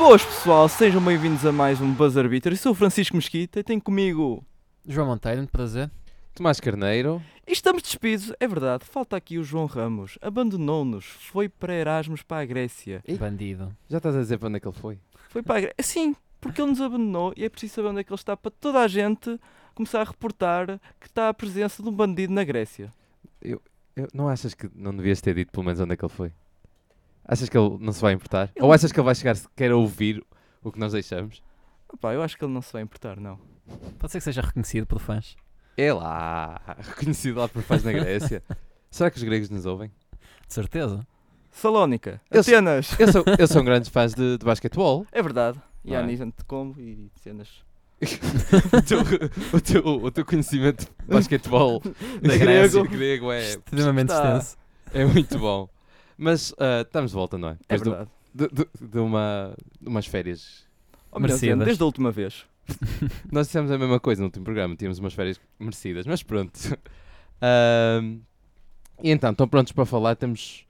Boas pessoal, sejam bem-vindos a mais um Buzzer Beater. Eu sou o Francisco Mesquita e tenho comigo. João Monteiro, muito prazer. Tomás Carneiro. E estamos despidos, é verdade. Falta aqui o João Ramos. Abandonou-nos, foi para Erasmus para a Grécia. Ih. Bandido. Já estás a dizer para onde é que ele foi? Foi para a Grécia. Sim, porque ele nos abandonou e é preciso saber onde é que ele está para toda a gente começar a reportar que está a presença de um bandido na Grécia. Eu- não achas que não devias ter dito pelo menos onde é que ele foi? Achas que ele não se vai importar? Ele- Ou achas que ele vai chegar sequer a ouvir o que nós deixamos? Opá, eu acho que ele não se vai importar, não. Pode ser que seja reconhecido por fãs. É lá, reconhecido lá por fãs na Grécia. Será que os gregos nos ouvem? De certeza. Salónica, Eu sou- Atenas. Eu sou, eu sou um grande fã de, de basquetebol. É verdade. E Não é? Yanis Antetokounmpo e cenas. o, teu, o, teu, o teu conhecimento de basquetebol Da grego, grego. grego é, Extremamente Está. extenso. é muito bom. Mas ah, estamos de volta, não é? É Depois verdade. de, de, de uma, de umas férias dizendo, Merecidas. desde a última vez. Nós dissemos a mesma coisa no último programa, tínhamos umas férias merecidas, mas pronto. Ahm, e então, estão prontos para falar? Temos.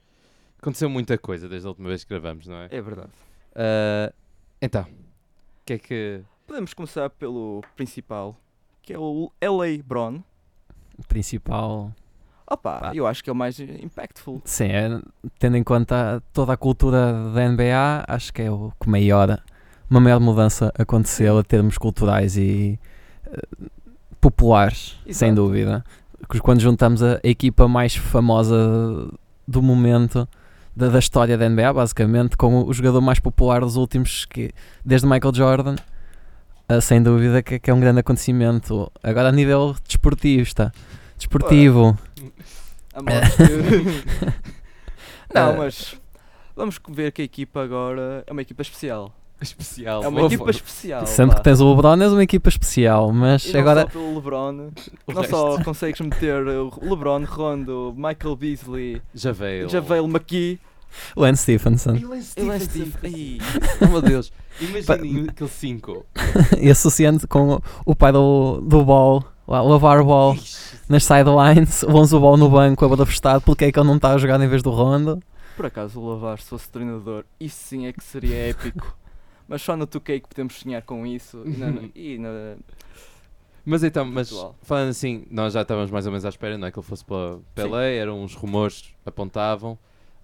Aconteceu muita coisa desde a última vez que gravamos, não é? É verdade. Ah, então, o que é que. Podemos começar pelo principal, que é o LA Bron. Principal. Opa, Pá. eu acho que é o mais impactful. Sim, é, tendo em conta toda a cultura da NBA, acho que é o que maior. Uma maior mudança aconteceu a termos culturais e eh, populares, sem Exato. dúvida. Quando juntamos a, a equipa mais famosa do momento da, da história da NBA, basicamente, com o jogador mais popular dos últimos, que, desde Michael Jordan, ah, sem dúvida que, que é um grande acontecimento. Agora, a nível desportista, desportivo, A modo que- Não, Eh, mas vamos ver que a equipa agora é uma equipa especial. Especial. É uma equipa forma. especial. sendo vá. que tens o LeBron, és uma equipa especial, mas E não agora só pelo LeBron, O não resto, só consegues meter o LeBron, Rondo, Michael Beasley, Javel. Javel McKee, Lance Stephenson E Lance é Stephenson. Ai, Oh meu Deus. Imaginem aquele 5. e associando com o, o pai do, do ball, lavar o ball nas sidelines, o 11 o ball no banco, a bola festado, porque é que ele não está a jogar em vez do Rondo? Por acaso o Lavar se fosse treinador, isso sim é que seria épico. Mas só no 2K que podemos sonhar com isso. E na, e na- Mas então, mas falando assim, nós já estávamos mais ou menos à espera, não é? Que ele fosse para. LA, eram uns rumores, apontavam.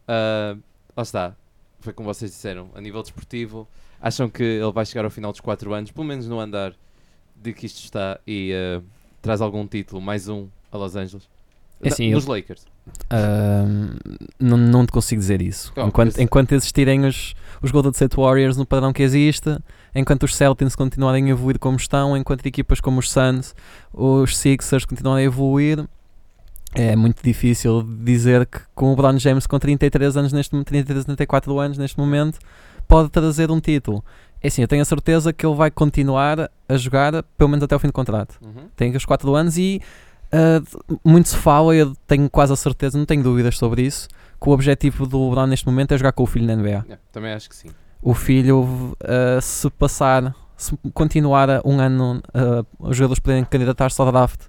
Ah, lá está, foi como vocês disseram, a nível desportivo, acham que ele vai chegar ao final dos 4 anos, pelo menos no andar de que isto está, e ah, traz algum título, mais um a Los Angeles? É assim, Nos Lakers. Ahm, não, não te consigo dizer isso. Oh, enquanto, enquanto existirem os, os Golden State Warriors no padrão que existe, enquanto os Celtics continuarem a evoluir como estão, enquanto equipas como os Suns, os Sixers continuarem a evoluir, é muito difícil dizer que com o LeBron James com 33 anos neste momento, 33, 34 anos neste momento, pode trazer um título. É assim, eu tenho a certeza que ele vai continuar a jogar pelo menos até o fim do contrato Uhum. tem os 4 anos e ah, muito se fala, eu tenho quase a certeza, não tenho dúvidas sobre isso, que o objetivo do LeBron neste momento é jogar com o filho na NBA. Yeah, também acho que sim. O filho, ah, se passar, se continuar um ano, ah, os jogadores poderem candidatar-se ao draft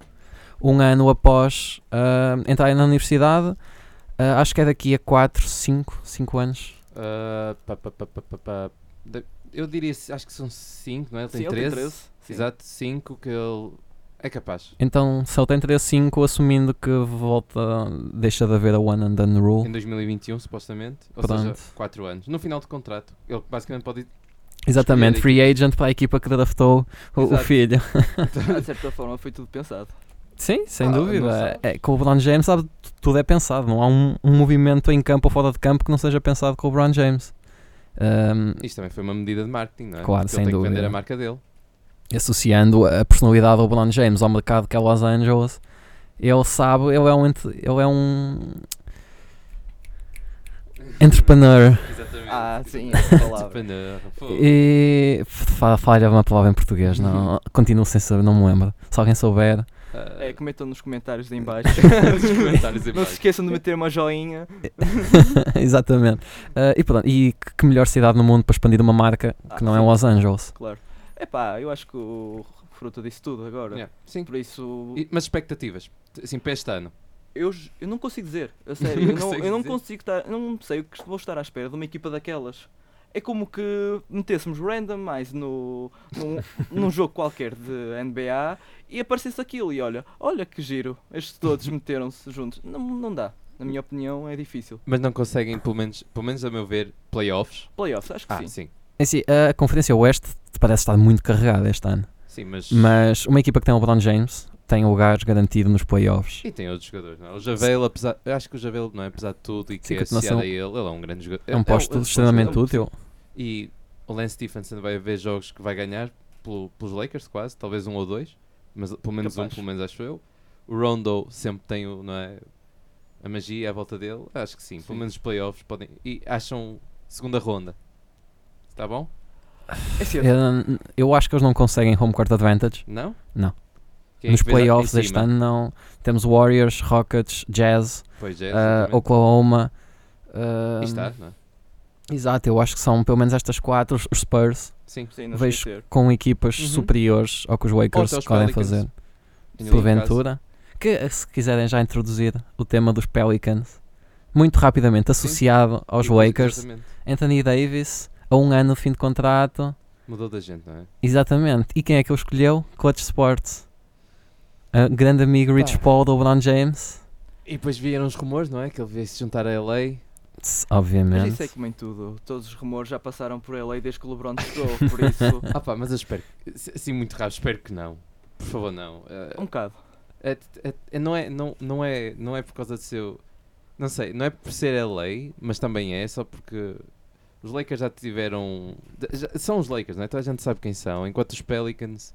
um ano após ah, entrarem na universidade, acho que é daqui a 4, 5, 5 anos. Pá, pá, pá. De- Eu diria, acho que são 5, não é? Ele tem Sim, ele 13. tem 13. sim. Exato, 5 que ele é capaz. Então, se ele tem 3, 5, assumindo que volta, deixa de haver a one and done rule. Em 2021, supostamente. Ou Pronto. seja, 4 anos. No final de contrato. Ele basicamente pode ir. Exatamente, free agent para a equipa que draftou o, filho. De certa forma foi tudo pensado. Sim, sem Ah, dúvida. sabe. É, com o LeBron James, sabe, tudo é pensado. Não há um, um movimento em campo ou fora de campo que não seja pensado com o LeBron James. Ahm, Isto também foi uma medida de marketing, não é? Claro, Porque sem ele tem dúvida. que vender a marca dele. associando a personalidade do LeBron James ao mercado que é Los Angeles, ele sabe, ele é um, ele é um Entrepreneur. Exatamente. Ah, sim, essa palavra. E. fa- Falha uma palavra em português, não. Continuo sem saber, não me lembro. Se alguém souber. Ah, É, comentam nos comentários de em baixo. nos comentários em Não se esqueçam de meter uma joinha. Exatamente. Ah, e pronto, e que, que melhor cidade no mundo para expandir uma marca que Ah, não é sim. Los Angeles? Claro. Epá, eu acho que o fruto disse tudo agora. Yeah, Sim. Por isso, E- mas expectativas, assim, para este ano. eu, eu não consigo dizer. A sério, Não eu, não, eu não consigo estar. Eu não sei o que vou estar à espera de uma equipa daquelas. É como que metêssemos randomize no, num, num jogo qualquer de NBA e aparecesse aquilo e olha, olha que giro, estes todos meteram-se juntos. Não, não dá. Na minha opinião é difícil. Mas não conseguem, pelo menos, pelo menos a meu ver, playoffs. Playoffs, acho que Ah, sim. sim. É assim, a Conferência Oeste parece estar muito carregada este ano. Sim, mas. Mas uma equipa que tem o LeBron James tem lugares garantido nos playoffs. E tem outros jogadores, não é? O Javel, apesar. Eu acho que o Javel, não é? Apesar de tudo e que Sim, é associado a ele, ele é um grande jogador. É um posto é um- extremamente é um- útil. E o Lance Stephenson vai haver jogos que vai ganhar pelo- pelos Lakers, quase, talvez um ou dois, mas pelo menos Capaz. um, pelo menos acho eu. O Rondo sempre tem o, não é, a magia à volta dele, acho que sim, Sim. pelo menos os playoffs podem. E acham segunda ronda, está bom? É. Eu, eu acho que eles não conseguem home court advantage. Não? Não. Quem é Nos playoffs este ano não. Temos Warriors, Rockets, Jazz, Pois é, exatamente. Oklahoma. ah, Aí está, não é? Exato, eu acho que são pelo menos estas quatro, os- Spurs, Sim. Sim, vejo com equipas Uhum. superiores ao que os os podem Pelicans. fazer. Porventura. Que se quiserem já introduzir o tema dos Pelicans, muito rapidamente associado aos Sim, Lakers, exatamente. Anthony Davis, a um ano de fim de contrato, Mudou da gente, não é? exatamente. E quem é que ele escolheu? Clutch Sports. A grande amigo Rich Pá. Paul do LeBron James, E depois vieram os rumores, não é? Que ele veio se juntar a LA. Tss, Mas obviamente. isso é como em tudo. Todos os rumores já passaram por LA desde que o LeBron chegou, por isso. Ah pá, mas eu espero, que- assim muito raro, espero que não. Por favor, não. Eh, Um bocado. É, é- é- não, é, não, não, é, não é por causa de seu. Não sei, não é por ser LA, mas também é só porque os Lakers já tiveram. já- são os Lakers, não é? Toda a gente sabe quem são. Enquanto os Pelicans.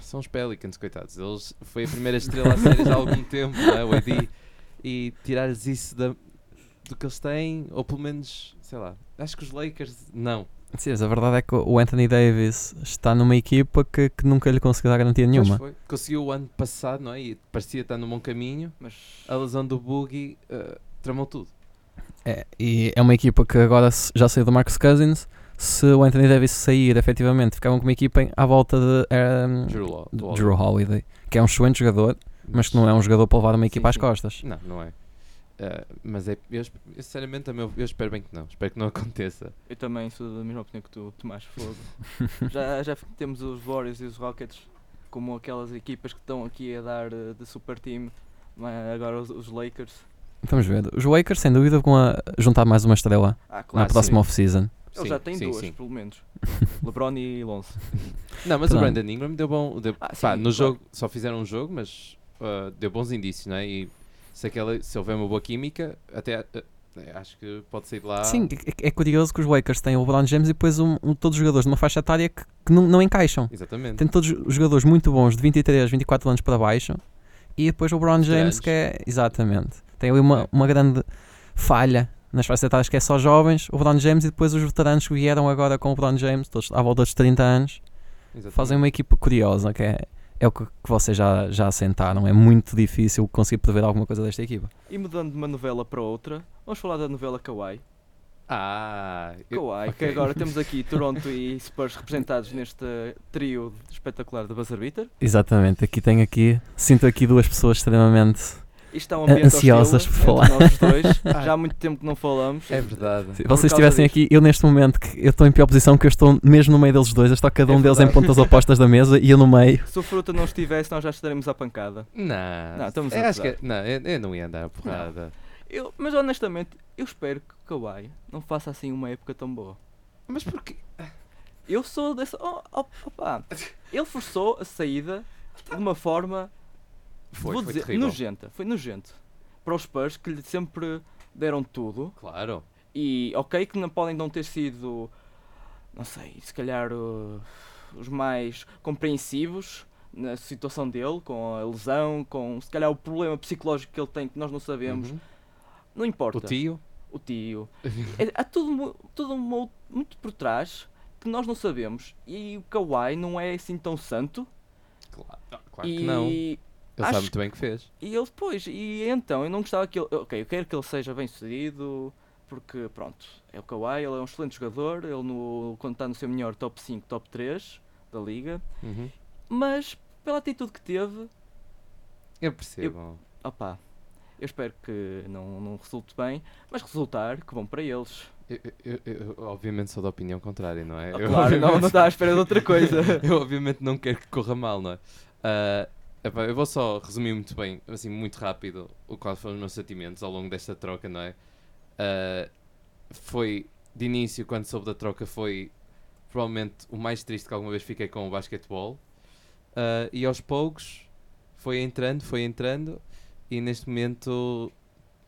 São os Pelicans, coitados. Eles, foi a primeira estrela a série já há algum tempo, não é? O AD. E tirar-lhes isso da, do que eles têm, ou pelo menos, sei lá. Acho que os Lakers. Não. Sim, mas a verdade é que o Anthony Davis está numa equipa que, que nunca lhe conseguiu dar garantia Pois nenhuma. foi. Conseguiu o ano passado, não é? E parecia estar no bom caminho. Mas A lesão do Boogie eh, tramou tudo. É, e é uma equipa que agora já saiu do Marcus Cousins. Se o Anthony Davis sair, efetivamente, ficavam com uma equipa em- à volta de, ehm, Drew. Drew Holiday, que é um excelente jogador, mas que não é um jogador para levar uma Sim, equipa às sim. costas. Não, não é. Eh, mas é, eu, eu, sinceramente, meu, eu espero bem que não. Espero que não aconteça. eu também sou da mesma opinião que tu, Tomás Fogo. já, já temos os Warriors e os Rockets como aquelas equipas que estão aqui a dar eh, de super team. mas Agora os, os Lakers. Vamos ver. Os Lakers, sem dúvida, vão a juntar mais uma estrela Ah, na claro. sim. próxima off-season. Eles Sim, já têm sim, duas, sim. pelo menos. LeBron e Lonzo. Não, mas o Pronto. Brandon Ingram deu bom. Deu, Ah, pá, sim, no claro. jogo, só fizeram um jogo, mas eh, deu bons indícios, não é? E se, aquela, se houver uma boa química, até eh, acho que pode sair de lá. Sim, é, é curioso que os Lakers têm o LeBron James e depois um, um- todos os jogadores numa faixa etária que, que não, não encaixam. Exatamente. Tem todos os jogadores muito bons de 23, 24 anos para baixo e depois o LeBron James Veteranos. que é. Exatamente. Tem ali uma, É. uma grande falha nas etárias que é só jovens, o LeBron James e depois os veteranos que vieram agora com o LeBron James, todos à volta dos 30 anos, Exatamente. fazem uma equipa curiosa que é. É o que, que vocês já, já assentaram. É muito difícil conseguir prever alguma coisa desta equipa. E mudando de uma novela para outra, vamos falar da novela Kawhi. Ah, eu- Kawhi, que agora temos aqui Toronto e Spurs representados neste trio espetacular de buzzer beater. Exatamente, aqui tenho aqui, sinto aqui duas pessoas extremamente. Isto está um ambiente Ansiosas por falar. nós dois. Já há muito tempo que não falamos. É verdade. Se vocês estivessem aqui, eu neste momento, que eu estou em pior posição, que eu estou mesmo no meio deles dois, eu estou cada É um deles em pontas opostas da mesa e eu no meio. Se o Fruta não estivesse, nós já estaremos à pancada. Não, Não, estamos a eu acho gozar. que, não, eu, eu não ia andar a porrada. Eu, mas honestamente, eu espero que o Kawhi não faça assim uma época tão boa. Mas porquê? Eu sou dessa. Oh, oh, opa. Ele forçou a saída de uma forma Foi, vou foi dizer, terrível. nojenta. Foi nojento. Para os Spurs que lhe sempre deram tudo. Claro. E ok que não podem não ter sido, não sei, se calhar uh, os mais compreensivos na situação dele, com a lesão, com se calhar o problema psicológico que ele tem que nós não sabemos. Uhum. Não importa. O tio? o tio. É- há tudo, tudo mu- muito por trás que nós não sabemos. E o Kawhi não é assim tão santo. Claro, claro e, que não. Ele acho sabe muito bem o que fez. e ele depois, e então, eu não gostava que ele. Ok, eu quero que ele seja bem sucedido, porque pronto, é o Kawhi, ele é um excelente jogador, ele no, quando está no seu melhor top 5, top 3 da liga, Uhum. mas pela atitude que teve, Eu percebo. opá, eu espero que não, não resulte bem, mas resultar, que bom para eles. Eu, eu- eu- eu, obviamente sou da opinião contrária, não é? Ah, Eu, claro, não, não está à espera de outra coisa. eu obviamente não quero que corra mal, não é? Ah, epá, eu vou só resumir muito bem, assim, muito rápido, o qual foram os meus sentimentos ao longo desta troca, não é? Ah, foi, de início, quando soube da troca, foi provavelmente o mais triste que alguma vez fiquei com o basquetebol. Ah, e aos poucos foi entrando, foi entrando, e neste momento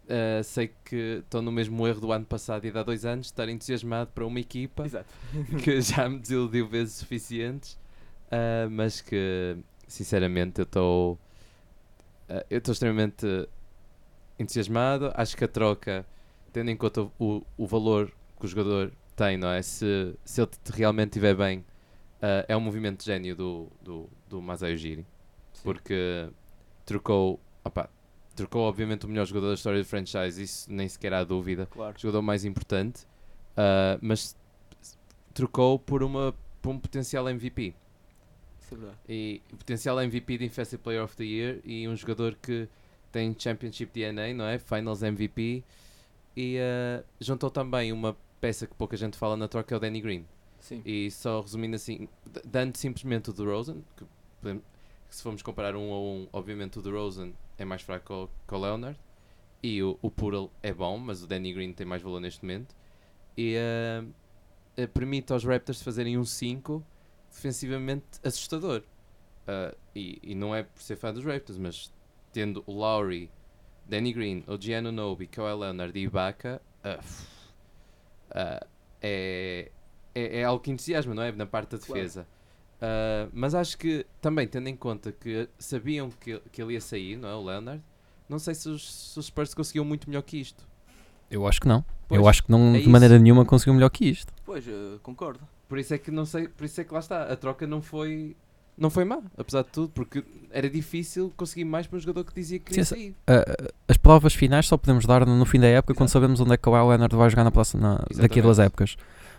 ah, sei que estou no mesmo erro do ano passado e de há dois anos, estar entusiasmado para uma equipa Exato. que já me desiludiu vezes suficientes, ah, mas que sinceramente eu estou ah, eu estou extremamente entusiasmado. Acho que a troca, tendo em conta o, o valor que o jogador tem, não é? Se, se ele te- realmente estiver bem, ah, é um movimento de gênio do, do, do Masai Ujiri, porque trocou, opá, trocou obviamente o melhor jogador da história do franchise, isso nem sequer há dúvida Claro. jogador mais importante, ah, mas trocou por, uma, por um potencial MVP. Isso é verdade. E potencial MVP de Defensive Player of the Year e um jogador que tem Championship DNA, não é? Finals MVP. E ah, juntou também uma peça que pouca gente fala na troca, é o Danny Green. Sim. E só resumindo assim, dando simplesmente o DeRozan, que, podemos- que se formos comparar um a um, obviamente o DeRozan é mais fraco que o- Leonard. E o, o Pural é bom, mas o Danny Green tem mais valor neste momento. E ah, permite aos Raptors fazerem um 5 defensivamente assustador. Ah, e, e não é por ser fã dos Raptors, mas tendo o Lowry, Danny Green, o Gianno Nobi, Kawhi Leonard e Ibaka, ah, é, é, é algo que entusiasma, não é? Na parte da Claro. defesa. Ah, mas acho que também, tendo em conta que sabiam que, que ele ia sair, não é? O Leonard, não sei se os, se os Spurs conseguiam muito melhor que isto. Eu acho que não. Pois, eu acho que não, é de maneira nenhuma conseguiu melhor que isto. Pois, concordo. Por isso é que não sei, por isso é que lá está, a troca não foi não foi má, apesar de tudo, porque era difícil conseguir mais para um jogador que dizia que queria Sim, sair. Ah, as provas finais só podemos dar no fim da época quando Exato. sabemos onde é que o Kawhi Leonard vai jogar na próxima, na- daqui a duas épocas.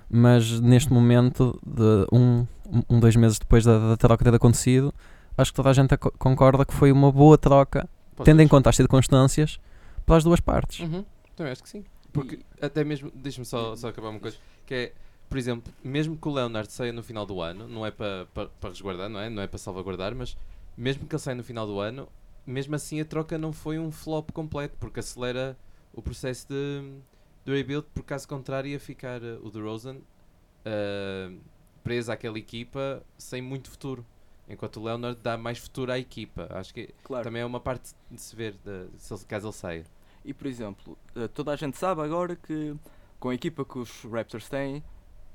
Mas neste momento, de um, um, dois meses depois da, da troca ter acontecido, acho que toda a gente co- concorda que foi uma boa troca, tendo em conta as circunstâncias, pelas duas partes. Uhum, também acho que sim. Porque até mesmo, deixa-me só, só acabar uma coisa, que é, por exemplo, mesmo que o Leonard saia no final do ano, não é para para para resguardar, não é? Não é para salvaguardar, mas mesmo que ele saia no final do ano, mesmo assim a troca não foi um flop completo, porque acelera o processo de, de rebuild, por caso contrário ia ficar uh, o DeRozan uh, preso àquela equipa sem muito futuro. Enquanto o Leonard dá mais futuro à equipa. Acho que Claro. também é uma parte de se ver, de, se caso ele saia. E por exemplo, eh, toda a gente sabe agora que com a equipa que os Raptors têm,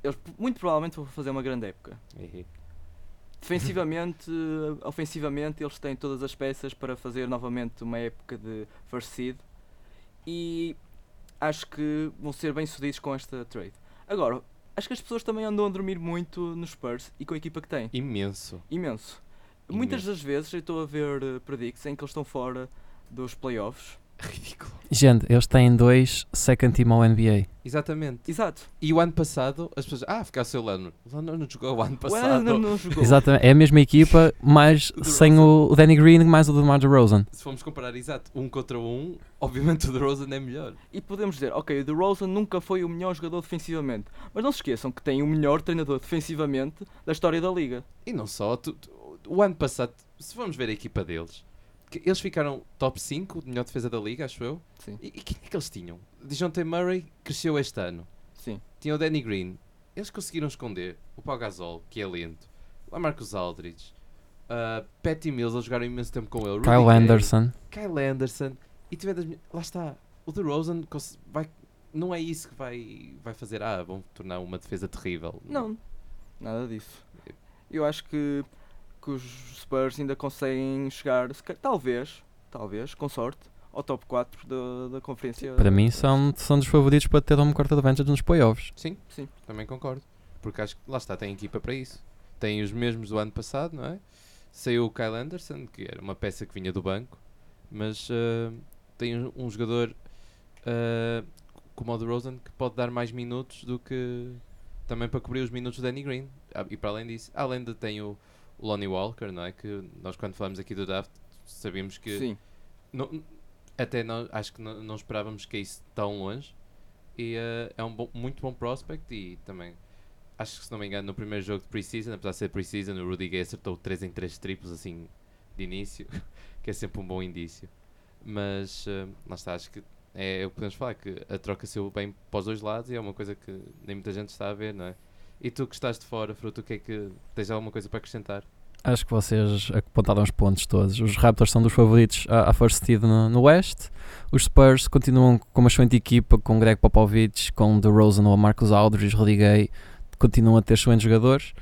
eles muito provavelmente vão fazer uma grande época. Defensivamente, eh, ofensivamente, eles têm todas as peças para fazer novamente uma época de first seed e acho que vão ser bem sucedidos com esta trade. Agora, acho que as pessoas também andam a dormir muito nos Spurs e com a equipa que têm. Imenso. Imenso. Muitas Imenso. das vezes eu estou a ver uh, predicts em que eles estão fora dos playoffs. Ridículo. Gente, eles têm dois second team ao NBA. Exatamente. Exato. E o ano passado, as pessoas. Ah, ficar sem o Leonard. O Leonard não jogou o ano O passado. Leonard não jogou. Exatamente, é a mesma equipa, mas O sem o, o Danny Green mais o DeMar DeRozan. Se formos comparar, exato, um contra um, obviamente o DeRozan é melhor. E podemos dizer, ok, o DeRozan nunca foi o melhor jogador defensivamente. Mas não se esqueçam que tem o melhor treinador defensivamente da história da liga. E não só, tu- tu- o ano passado, se formos ver a equipa deles, eles ficaram top 5 de melhor defesa da liga, acho eu. Sim. E, e quem é que eles tinham? Dejounte Murray cresceu este ano. Sim. Tinha o Danny Green. Eles conseguiram esconder o Pau Gasol, que é lento. O Marcus Aldridge. Uh, Patty Mills, eles jogaram imenso tempo com ele. Rudy Kyle Gay, Anderson. Kyle Anderson. E tiver das... Lá está. O DeRozan vai... não é isso que vai, vai fazer. Ah, vão tornar uma defesa terrível. Não, nada disso. Eu acho que, que os Spurs ainda conseguem chegar, talvez, talvez, com sorte, ao top 4 da, da conferência. Para mim são, são dos favoritos para ter home court advantage nos playoffs. Sim, Sim. também concordo. Porque acho que lá está, tem equipa para isso. Tem os mesmos do ano passado, não é? Saiu o Kyle Anderson, que era uma peça que vinha do banco, mas ah, tem um, um jogador ah, como o DeRozan que pode dar mais minutos do que também para cobrir os minutos do Danny Green. Ah, e para além disso, além de tem o Lonnie Walker, não é? Que nós quando falamos aqui do draft sabíamos que Sim, não- até nós, acho que não, não esperávamos que isso tão longe. E eh, é um bom- muito bom prospect. E também, acho que se não me engano, no primeiro jogo de preseason, apesar de ser preseason, o Rudy Gay acertou 3 em 3 triplos assim de início, que é sempre um bom indício. Mas eh, lá está, acho que é o que podemos falar, que a troca saiu bem para os dois lados e é uma coisa que nem muita gente está a ver, não é? E tu que estás de fora, Fruto, o que é que tens alguma coisa para acrescentar? Acho que vocês apontaram os pontos todos. Os Raptors são dos favoritos à, à first seed no, no West. Os Spurs continuam com uma excelente equipa, com Greg Popovich, com DeRozan ou Marcus Aldridge, Rudy Gay. Continuam a ter excelentes jogadores.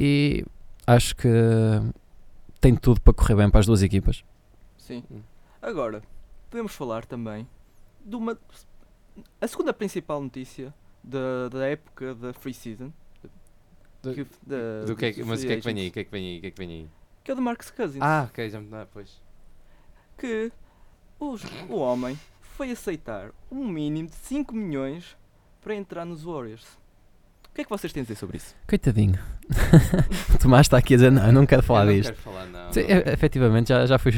E acho que tem tudo para correr bem para as duas equipas. sim. Hum. Agora, podemos falar também de uma. A segunda principal notícia da, da época da free season. Do- que- da- Do que é mas o free que é que vem aí? O que é que vem aí? O que é que vem aí? Que é o de Marcus Cousins. Ah, ok, já me dá, pois. que os- o homem foi aceitar um mínimo de 5 milhões para entrar nos Warriors. O que é que vocês têm a dizer sobre isso? Coitadinho. o Tomás está aqui a dizer: Não, eu não quero falar Eu não disto. quero falar, não. Sim, não. é- efetivamente já, já foi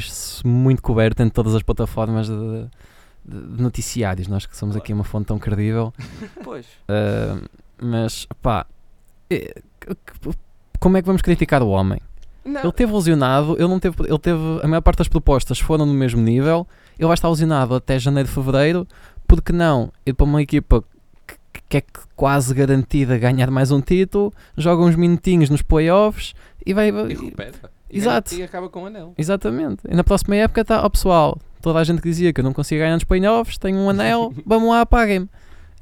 muito coberto em todas as plataformas de, de- de noticiários. Nós que somos Claro. aqui uma fonte tão credível. Pois, Uh, mas, pá, é- como é que vamos criticar o homem? Não. Ele teve lesionado, ele não teve, ele teve, a maior parte das propostas foram no mesmo nível, ele vai estar lesionado até janeiro, fevereiro, porque não ir para uma equipa que, que é quase garantida ganhar mais um título, joga uns minutinhos nos playoffs e vai... E recupera. E Exato. E acaba com o anel. Exatamente. E na próxima época está, ó pessoal, toda a gente que dizia que eu não conseguia ganhar nos playoffs, tenho um anel, vamos lá, paguem-me.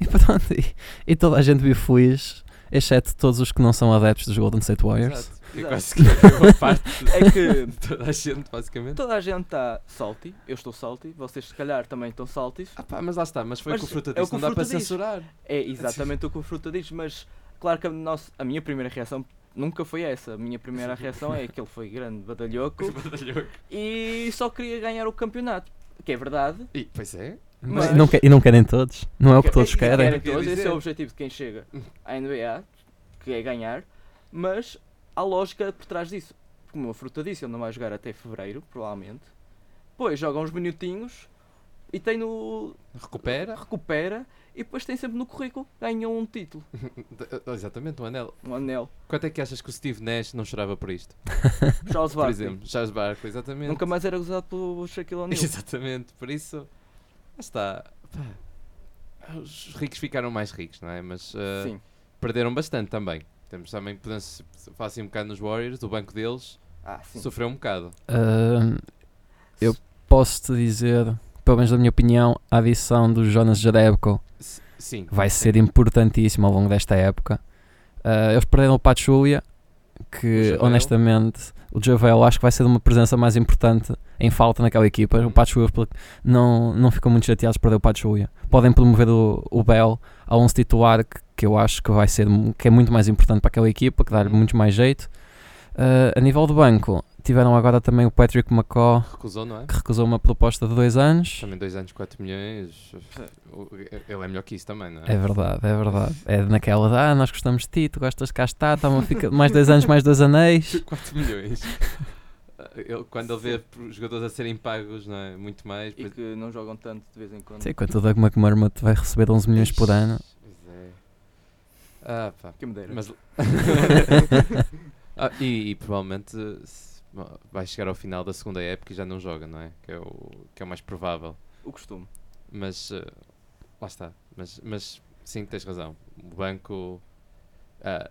E pronto, e, e toda a gente vive feliz, exceto todos os que não são adeptos dos Golden State Warriors. Exato. Parte é que toda a gente, basicamente. toda a gente está salty, eu estou salty, vocês se calhar também estão salties. Ah pá, mas lá está, mas foi Mas o que o Fruta é o disse, que não dá para diz. censurar. É exatamente o que o Fruta diz, mas claro que a, nossa, a minha primeira reação nunca foi essa. A minha primeira reação é que ele foi grande badalhoco e só queria ganhar o campeonato. Que é verdade. E, pois é. Mas Mas- não que- e não querem todos, não é o que todos querem. querem Quer todos, esse é o objetivo de quem chega à NBA, que é ganhar, mas há lógica por trás disso. Como a fruta disse, ele não vai jogar até fevereiro, provavelmente. Depois joga uns minutinhos e tem no. Recupera. recupera e depois tem sempre no currículo, ganhou um título, Exatamente, um anel. um anel. Quanto é que achas que o Steve Nash não chorava por isto? Charles Por Barkley. exemplo, Charles Barkley, exatamente. Nunca mais era usado pelo Shaquille O'Neal. Exatamente, por isso. Está. Os ricos ficaram mais ricos, não é? Mas uh, perderam bastante também. Temos também, podemos falar assim um bocado nos Warriors, o banco deles Ah, sim. sofreu um bocado. Ah, eu posso-te dizer, pelo menos da minha opinião, a adição do Jonas Sim. vai ser importantíssima ao longo desta época. Ah, eles perderam o Pachulia, que honestamente o Javel acho que vai ser uma presença mais importante em falta naquela equipa. O Pachulia não, não ficam muito chateados por perder o Pachulia. Podem promover o, o Bell a um titular que, que eu acho que vai ser que é muito mais importante para aquela equipa, que dá-lhe Uhum. muito mais jeito. Ah, a nível de banco, tiveram agora também o Patrick McCaw, Recusou, não é? que recusou uma proposta de dois anos. Também 2 anos, 4 milhões. Ele é melhor que isso também, não é? É verdade, é verdade. É naquela de, ah, nós gostamos de ti, tu gostas de cá estar, toma, fica mais dois anos, mais dois anéis. 4 milhões. Ele, quando ele vê os jogadores a serem pagos, não é? Muito mais. E que não jogam tanto de vez em quando. Sim, quando o Doug McMurmut vai receber 11 milhões por ano. Pois é. Ah, pá. Que me dera. Mas... Ah, e, e provavelmente vai chegar ao final da segunda época e já não joga, não é? Que é o, que é o mais provável. O costume. Mas eh, lá está. Mas, mas sim, tens razão. O banco. ah,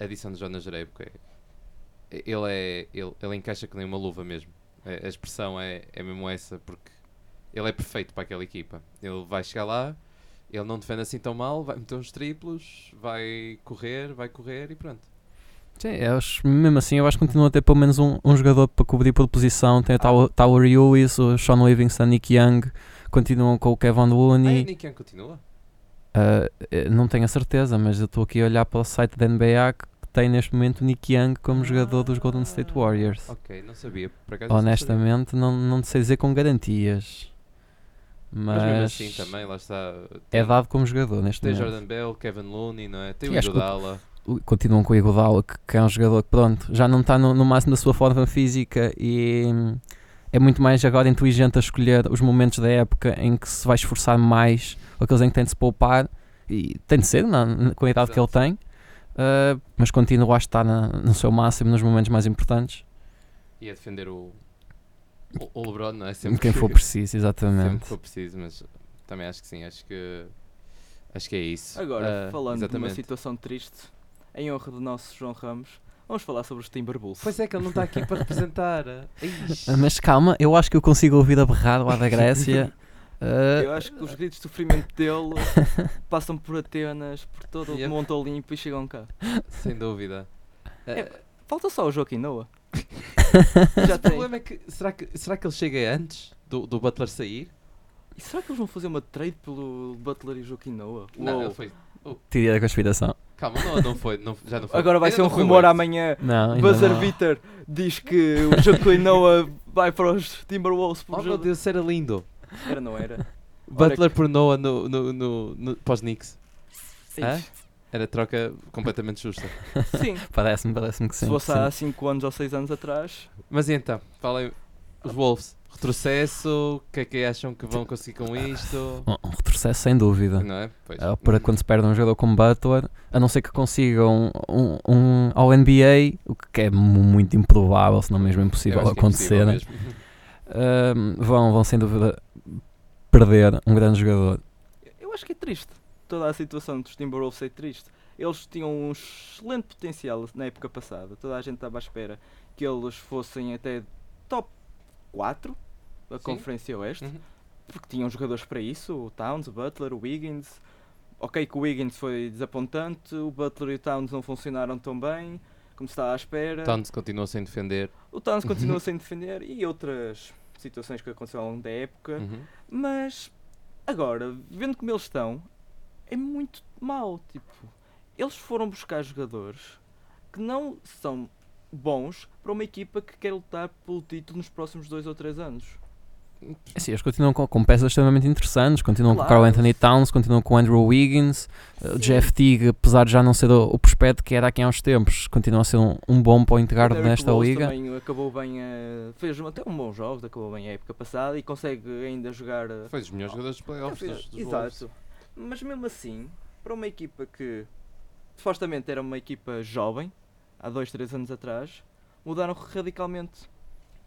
a, a adição de Jonas Jerebko é, ele, é, ele, ele encaixa que nem uma luva mesmo. A, a expressão é, é mesmo essa, porque ele é perfeito para aquela equipa. Ele vai chegar lá, ele não defende assim tão mal, vai meter uns triplos, vai correr, vai correr e pronto. Sim, eu acho- mesmo assim, eu acho que continua a ter pelo menos um, um jogador para cobrir por posição. Tem o Tower, Tower Lewis, o Sean Livingston, Nick Young, continuam com o Kevin Ah, Looney. o Nick Young continua? Ah, eh, não tenho a certeza, mas eu estou aqui a olhar para o site da NBA que tem neste momento o Nick Young como jogador dos Golden State Warriors. Ok, não sabia. Acaso não sabia. Honestamente, não, não sei dizer com garantias. Mas, Mas mesmo assim também, lá está. é dado como jogador neste Tem momento. Jordan Bell, Kevin Looney, não é? Tem o acho continuam com o Iguodala, que, que é um jogador que pronto, já não está no, no máximo da sua forma física e hum, é muito mais agora inteligente a escolher os momentos da época em que se vai esforçar mais, ou aqueles em que tem de se poupar, e tem de ser na, na- com a idade que ele tem, ah, mas continua a estar na- no seu máximo nos momentos mais importantes, E a defender o, o, o LeBron, não é? Sempre quem que- for preciso, Sempre exatamente. que for preciso, mas também acho que sim. Acho que, acho que é isso. Agora, Ah, falando de uma exatamente. situação triste, em honra do nosso João Ramos, vamos falar sobre os Timberwolves. Pois é que ele não está aqui para representar. Ixi. Ah, Mas calma, eu acho que eu consigo ouvir a berrar lá da Grécia. Ah, Eu acho que os gritos de sofrimento dele passam por Atenas, por todo o Monte Olimpo e chegam cá. Sem dúvida. É, Ah, Falta só o Joaquim Noah. Já o tem. problema é que será, que será que ele chega antes do, do Butler sair? E será que eles vão fazer uma trade pelo Butler e Joaquim Noah? Não, Uou. ele foi. teoria da conspiração. Calma, não, não foi, não, já não foi. Agora vai Ainda ser um rumor amanhã. Não, ainda Buzzer não. Beater diz que o Joaquim Noah vai para os Timberwolves por Oh meu. Deus, isso era lindo. Era, não era? Butler por Noah no, no, no, no, para os Knicks. Hã? Era troca completamente justa. Sim, Parece-me, parece-me que sim. se fosse sim. há 5 anos ou 6 anos atrás. Mas e então, falem os Wolves. Retrocesso, o que é que acham que vão conseguir com isto? Um, um retrocesso sem dúvida. Não é? Pois. Ah, para quando se perde um jogador como Butler, a não ser que consigam um, um ao NBA, o que é mu- muito improvável, se não mesmo impossível é acontecer, né? impossível vão, vão sem dúvida perder um grande jogador. Eu acho que é triste. Toda a situação dos Timberwolves é triste. Eles tinham um excelente potencial na época passada. Toda a gente estava à espera que eles fossem até top 4 da Sim. Conferência Oeste. Uhum. Porque tinham jogadores para isso. O Towns, o Butler, o Wiggins. Ok que o Wiggins foi desapontante. O Butler e o Towns não funcionaram tão bem como se estava à espera. Towns continua sem defender. O Towns continua sem defender. E outras situações que aconteceram ao longo da época. Uhum. Mas agora, vendo como eles estão, é muito mau. Tipo, eles foram buscar jogadores que não são bons para uma equipa que quer lutar pelo título nos próximos dois ou três anos. Assim, eles continuam com, com peças extremamente interessantes, continuam com o Claro. Carl Anthony Towns, continuam com o Andrew Wiggins, o Sim. Jeff Teague, apesar de já não ser o, o prospecto que era aqui há uns tempos, continua a ser um, um bom point guard nesta liga. também acabou bem, a- fez até um bom jogo, acabou bem a época passada e consegue ainda jogar. a- Foi dos melhores jogadores dos playoffs É, dos, Wolves. Exato. Mas mesmo assim, para uma equipa que supostamente era uma equipa jovem, há dois, três anos atrás, mudaram radicalmente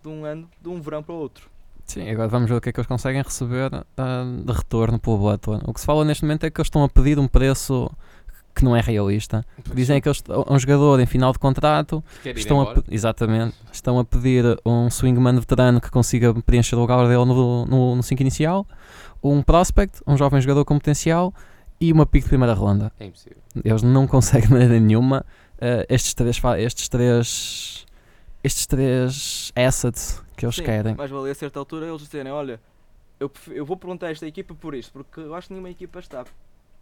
de um ano, de um verão para o outro. Sim, agora vamos ver o que é que eles conseguem receber ah, de retorno pelo Butler. O que se fala neste momento é que eles estão a pedir um preço que não é realista. Pois. Dizem que eles, um jogador em final de contrato estão a, exatamente, estão a pedir um swingman veterano que consiga preencher o lugar dele no, no, no 5 inicial, um prospect, um jovem jogador com potencial e uma pick de primeira ronda. É impossível. Eles não conseguem de maneira nenhuma eh, estes três estes três estes três assets que eles Sim, querem. Mas valia a certa altura eles dizerem, olha, eu, eu vou perguntar a esta equipa por isto, porque eu acho que nenhuma equipa está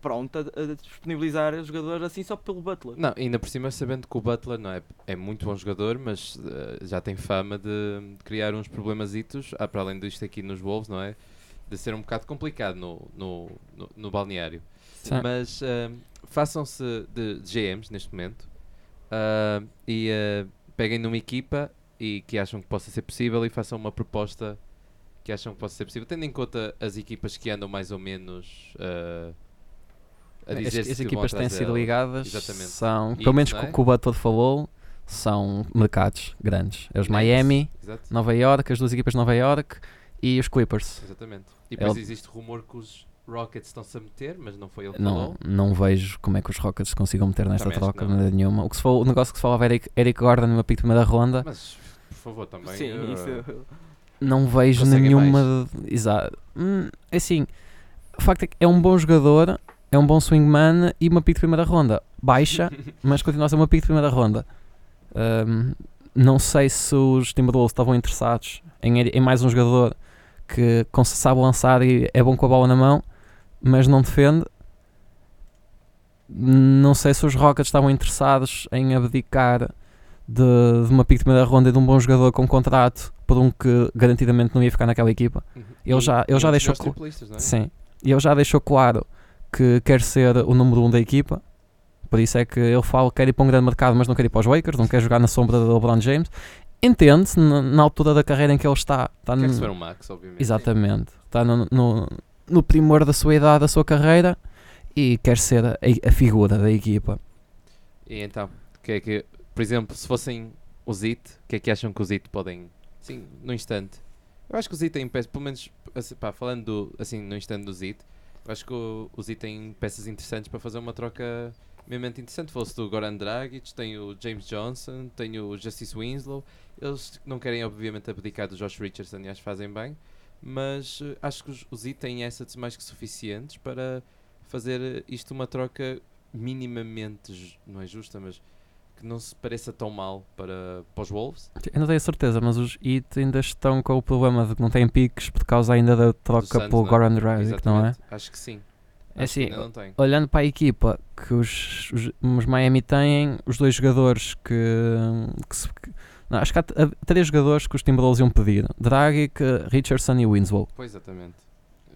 pronta a, disponibilizar os jogadores assim só pelo Butler. Não, ainda por cima sabendo que o Butler não é, é muito bom jogador, mas eh, já tem fama de, de criar uns problemazitos, ah, para além disto aqui nos Wolves, não é? De ser um bocado complicado no, no, no, no balneário. Sim. Mas ah, façam-se de, de GMs neste momento ah, e ah, peguem numa equipa e que acham que possa ser possível e façam uma proposta que acham que possa ser possível, tendo em conta as equipas que andam mais ou menos ah, a As, dizer as vão equipas têm sido ligadas Exatamente. são, pelo menos é? o que o Butler falou, são mercados grandes. É os Nets, Miami, Exato. Nova York, as duas equipas de Nova York e os Clippers. Exatamente. E depois Ele- existe rumor que os Rockets estão-se a meter, mas não foi ele que Não, falou. não vejo como é que os Rockets se consigam meter nesta Também troca nenhuma. O, que se falou- o negócio que se falava era Eric, Eric Gordon numa pick de primeira ronda. Mas, por favor, também. Sim, eh, isso. Não vejo Conseguem nenhuma. de- Exato. Hum, é assim, o facto é que é um bom jogador, é um bom swingman e uma pick de primeira ronda. Baixa, mas continua a ser uma pick de primeira ronda. Um, não sei se os Timberwolves estavam interessados em, em mais um jogador que sabe lançar e é bom com a bola na mão, mas não defende. Não sei se os Rockets estavam interessados em abdicar de, de uma pick de primeira ronda e de um bom jogador com contrato por um que garantidamente não ia ficar naquela equipa. Uhum. Ele E- já- ele já deixou não é? Sim. E ele já deixou claro que quer ser o número 1 um da equipa. Por isso é que ele fala que quer ir para um grande mercado, mas não quer ir para os Lakers, não quer jogar na sombra do LeBron James. Entende-se na, na altura da carreira em que ele está. está Quer no- receber um max, obviamente. Exatamente. Está no, no, no primor da sua idade, da sua carreira e quer ser a, a figura da equipa. E então, que é que, por exemplo, se fossem os IT, o que é que acham que os IT podem, sim, no instante? Eu acho que os IT têm peças, pelo menos, assim, pá, falando do, assim, no instante dos IT, eu acho que os IT têm peças interessantes para fazer uma troca mesmo interessante. Fosse do Goran Dragic, tem o James Johnson, tem o Justice Winslow. Eles não querem, obviamente, abdicar do Josh Richardson e acho que fazem bem, mas eh, acho que os, os IT têm assets mais que suficientes para fazer eh, isto uma troca minimamente, não é justa, mas que não se pareça tão mal para, para os Wolves. Eu não tenho a certeza, mas os Heat ainda estão com o problema de que não têm piques por causa ainda da troca Suns, pelo é? Goran Dragic, não é? Acho que sim. É assim, olhando para a equipa que os, os, os Miami têm, os dois jogadores que. que se- que- não, acho que há três jogadores que os Timberwolves iam pedir: Dragic, Richardson e Winslow. Pois, exatamente.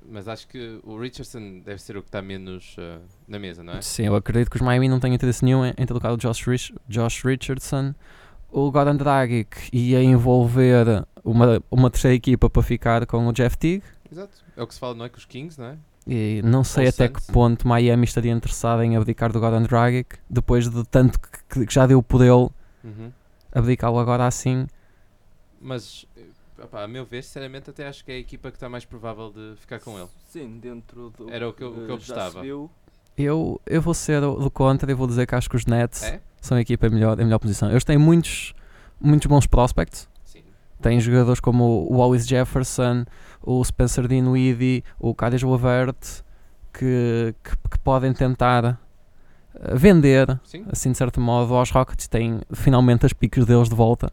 Mas acho que o Richardson deve ser o que está menos eh, na mesa, não é? Sim, eu acredito que os Miami não têm interesse nenhum em, em trocar o Josh, Rich- Josh Richardson. O Goran Dragic ia envolver uma, uma terceira equipa para ficar com o Jeff Teague. Exato. É o que se fala, não é? Com os Kings, não é? E não sei Ou até Suns. que ponto Miami estaria interessado em abdicar do Goran Dragic depois de tanto que, que já deu por ele Uhum. Abdicá-lo agora assim. Mas, opá, a meu ver, sinceramente, até acho que é a equipa que está mais provável de ficar com ele. Sim, dentro do. Era o que eu- o que eu gostava. Eu, eu vou ser do, do contra e vou dizer que acho que os Nets É? são a equipa em melhor, em melhor posição. Eles têm muitos, muitos bons prospects. Sim. Têm jogadores como o Wallace Jefferson, o Spencer Dinwiddie, o Caris Levert, que, que, que podem tentar vender, Sim. assim de certo modo, aos Rockets. Têm finalmente as piques deles de volta.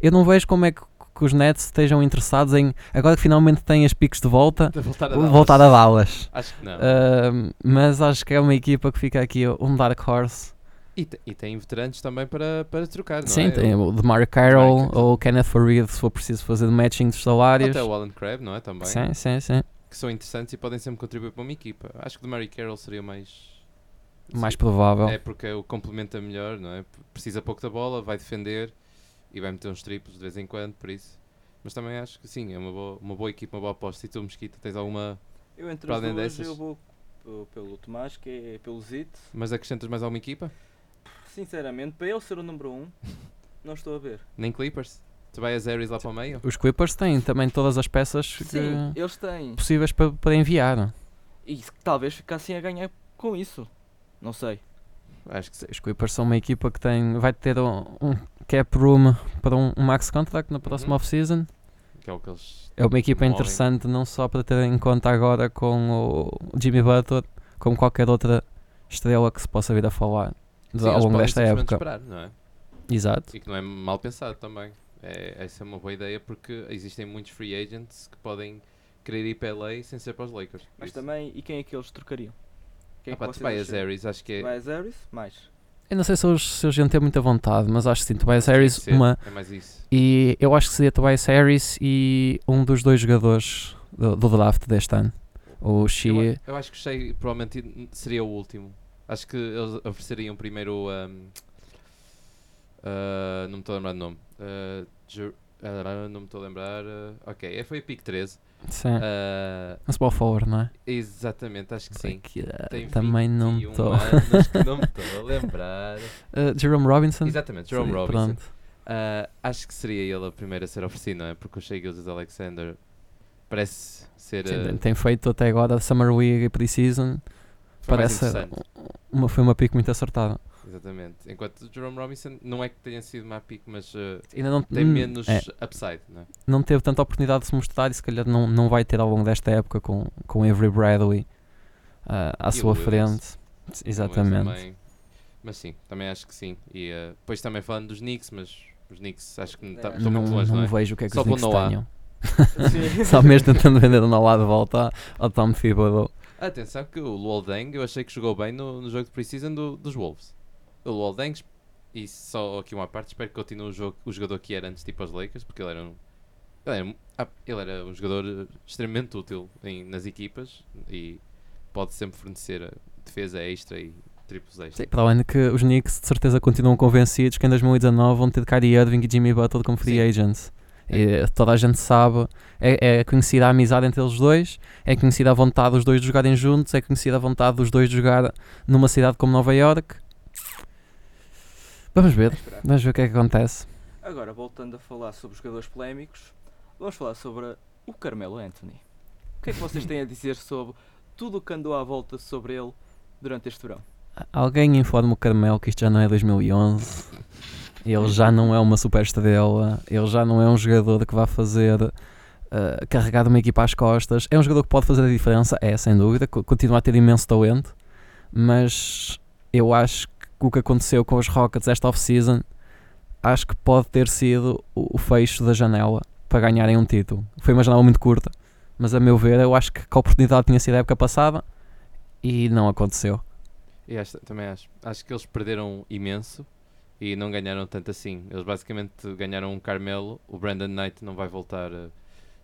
Eu não vejo como é que, que os Nets estejam interessados em, agora que finalmente têm as piques de volta, De voltar a Dallas. voltar a Dallas. Acho que não. Ahm, mas acho que é uma equipa que fica aqui um dark horse. E, e tem veteranos também para, para trocar, não Sim, é? tem o DeMar Carroll ou o Kenneth Farid se for preciso fazer de matching dos salários. Até o Alan Crab, não é? Também. Sim, sim, sim. Que são interessantes e podem sempre contribuir para uma equipa. Acho que o Mary Carroll seria mais. Mais Sim. provável. É porque o complementa melhor, não é? Precisa pouco da bola, vai defender e vai meter uns triplos de vez em quando, por isso. Mas também acho que sim, é uma boa, uma boa equipa, uma boa aposta. E tu, Mesquita, tens alguma. Eu entre Para as além dessas? eu vou pelo Tomás, que é pelo Zit. Mas acrescentas mais alguma equipa? Sinceramente, para ele ser o número 1, um, não estou a ver. Nem Clippers? Tobias Harris lá para o meio? Os Clippers têm também todas as peças que- Sim, eles têm. possíveis para, para enviar. E talvez ficassem a ganhar com isso. Não sei. Acho que. Os Clippers são uma equipa que tem, vai ter um, um cap room para um, um max contract na próxima Uhum. off-season. Que é o que eles. É uma equipa Movem. interessante não só para ter em conta agora com o Jimmy Butler, como qualquer outra estrela que se possa vir a falar Sim, ao eles longo desta época. Esperar, não é? Exato. E que não é mal pensado também. É, essa é uma boa ideia porque existem muitos free agents que podem querer ir para LA sem ser para os Lakers. Mas Isso. também, e quem é que eles trocariam? Quem Ah, é que pá, Tobias acham? Harris, acho que é. Tobias Harris? Mais. Eu não sei se eles, se iam ter muita vontade, mas acho que sim. Tobias Tem Harris, uma. É mais isso. E eu acho que seria Tobias Harris e um dos dois jogadores do, do draft deste ano. O Eu, Shea. a- eu acho que o Shea provavelmente seria o último. Acho que eles ofereceriam primeiro. Um, ah, não me estou a lembrar do nome. Jer- ah, não me estou a lembrar. ah, ok, foi a pick 13. Sim. Ah, Um small forward, não é? exatamente, acho que sim. Que, ah, Tem também não 21 estou. não me estou a lembrar. Uh, Jerome Robinson? Exatamente, Jerome Sim, Robinson. Ah, acho que seria ele a primeira a ser oferecido, não é? Porque o Shea Gildas Alexander parece ser. Sim, ah, tem- feito até agora Summer League e Pre-Season. Parece uma, foi uma pick muito acertada. Exatamente. Enquanto o Jerome Robinson não é que tenha sido uma pick, mas ah, Ainda não, tem hum, menos é, upside, não é? não teve tanta oportunidade de se mostrar e se calhar não, não vai ter ao longo desta época com, com Avery Bradley ah, à E sua frente. Mas Exatamente. Mas sim, também acho que sim. E eh, depois também falando dos Knicks, mas os Knicks acho que É. estão Não- muito longe, não, não é? vejo o que é que Só os Knicks tenham. Só mesmo tentando vender o Noah de volta ao Tom Thibodeau. Atenção que o Luol Deng eu achei que jogou bem no, no jogo de preseason do, dos Wolves. O Deng, e só aqui uma parte, espero que continue o, jogo, o jogador que era antes tipo aos Lakers, porque ele era um, ele era, um- ah, ele era um jogador eh, extremamente útil em- nas equipas e pode sempre fornecer eh, defesa extra e triplos extra. Sim, para além de que os Knicks de certeza continuam convencidos que em 2019 vão ter Kyrie Irving e Jimmy Butler como free Sim. agents. E toda a gente sabe, é, é conhecida a amizade entre eles dois, é conhecida a vontade dos dois de jogarem juntos, é conhecida a vontade dos dois de jogar numa cidade como Nova York. Vamos ver, vamos ver o que é que acontece. Agora, voltando a falar sobre jogadores polémicos, vamos falar sobre o Carmelo Anthony. O que é que vocês têm a dizer sobre tudo o que andou à volta sobre ele durante este verão? Alguém informa o Carmelo que isto já não é 2011. Ele já não é uma super estrela. Ele já não é um jogador que vai fazer uh, carregar uma equipa às costas. É um jogador que pode fazer a diferença, é sem dúvida. co- Continua a ter imenso talento. Mas eu acho que o que aconteceu com os Rockets esta off-season acho que pode ter sido o, o fecho da janela para ganharem um título. Foi uma janela muito curta. Mas a meu ver, eu acho que a oportunidade tinha sido a época passada e não aconteceu. E também acho. Acho que eles perderam imenso e não ganharam tanto assim. Eles basicamente ganharam um Carmelo. O Brandon Knight não vai voltar eh,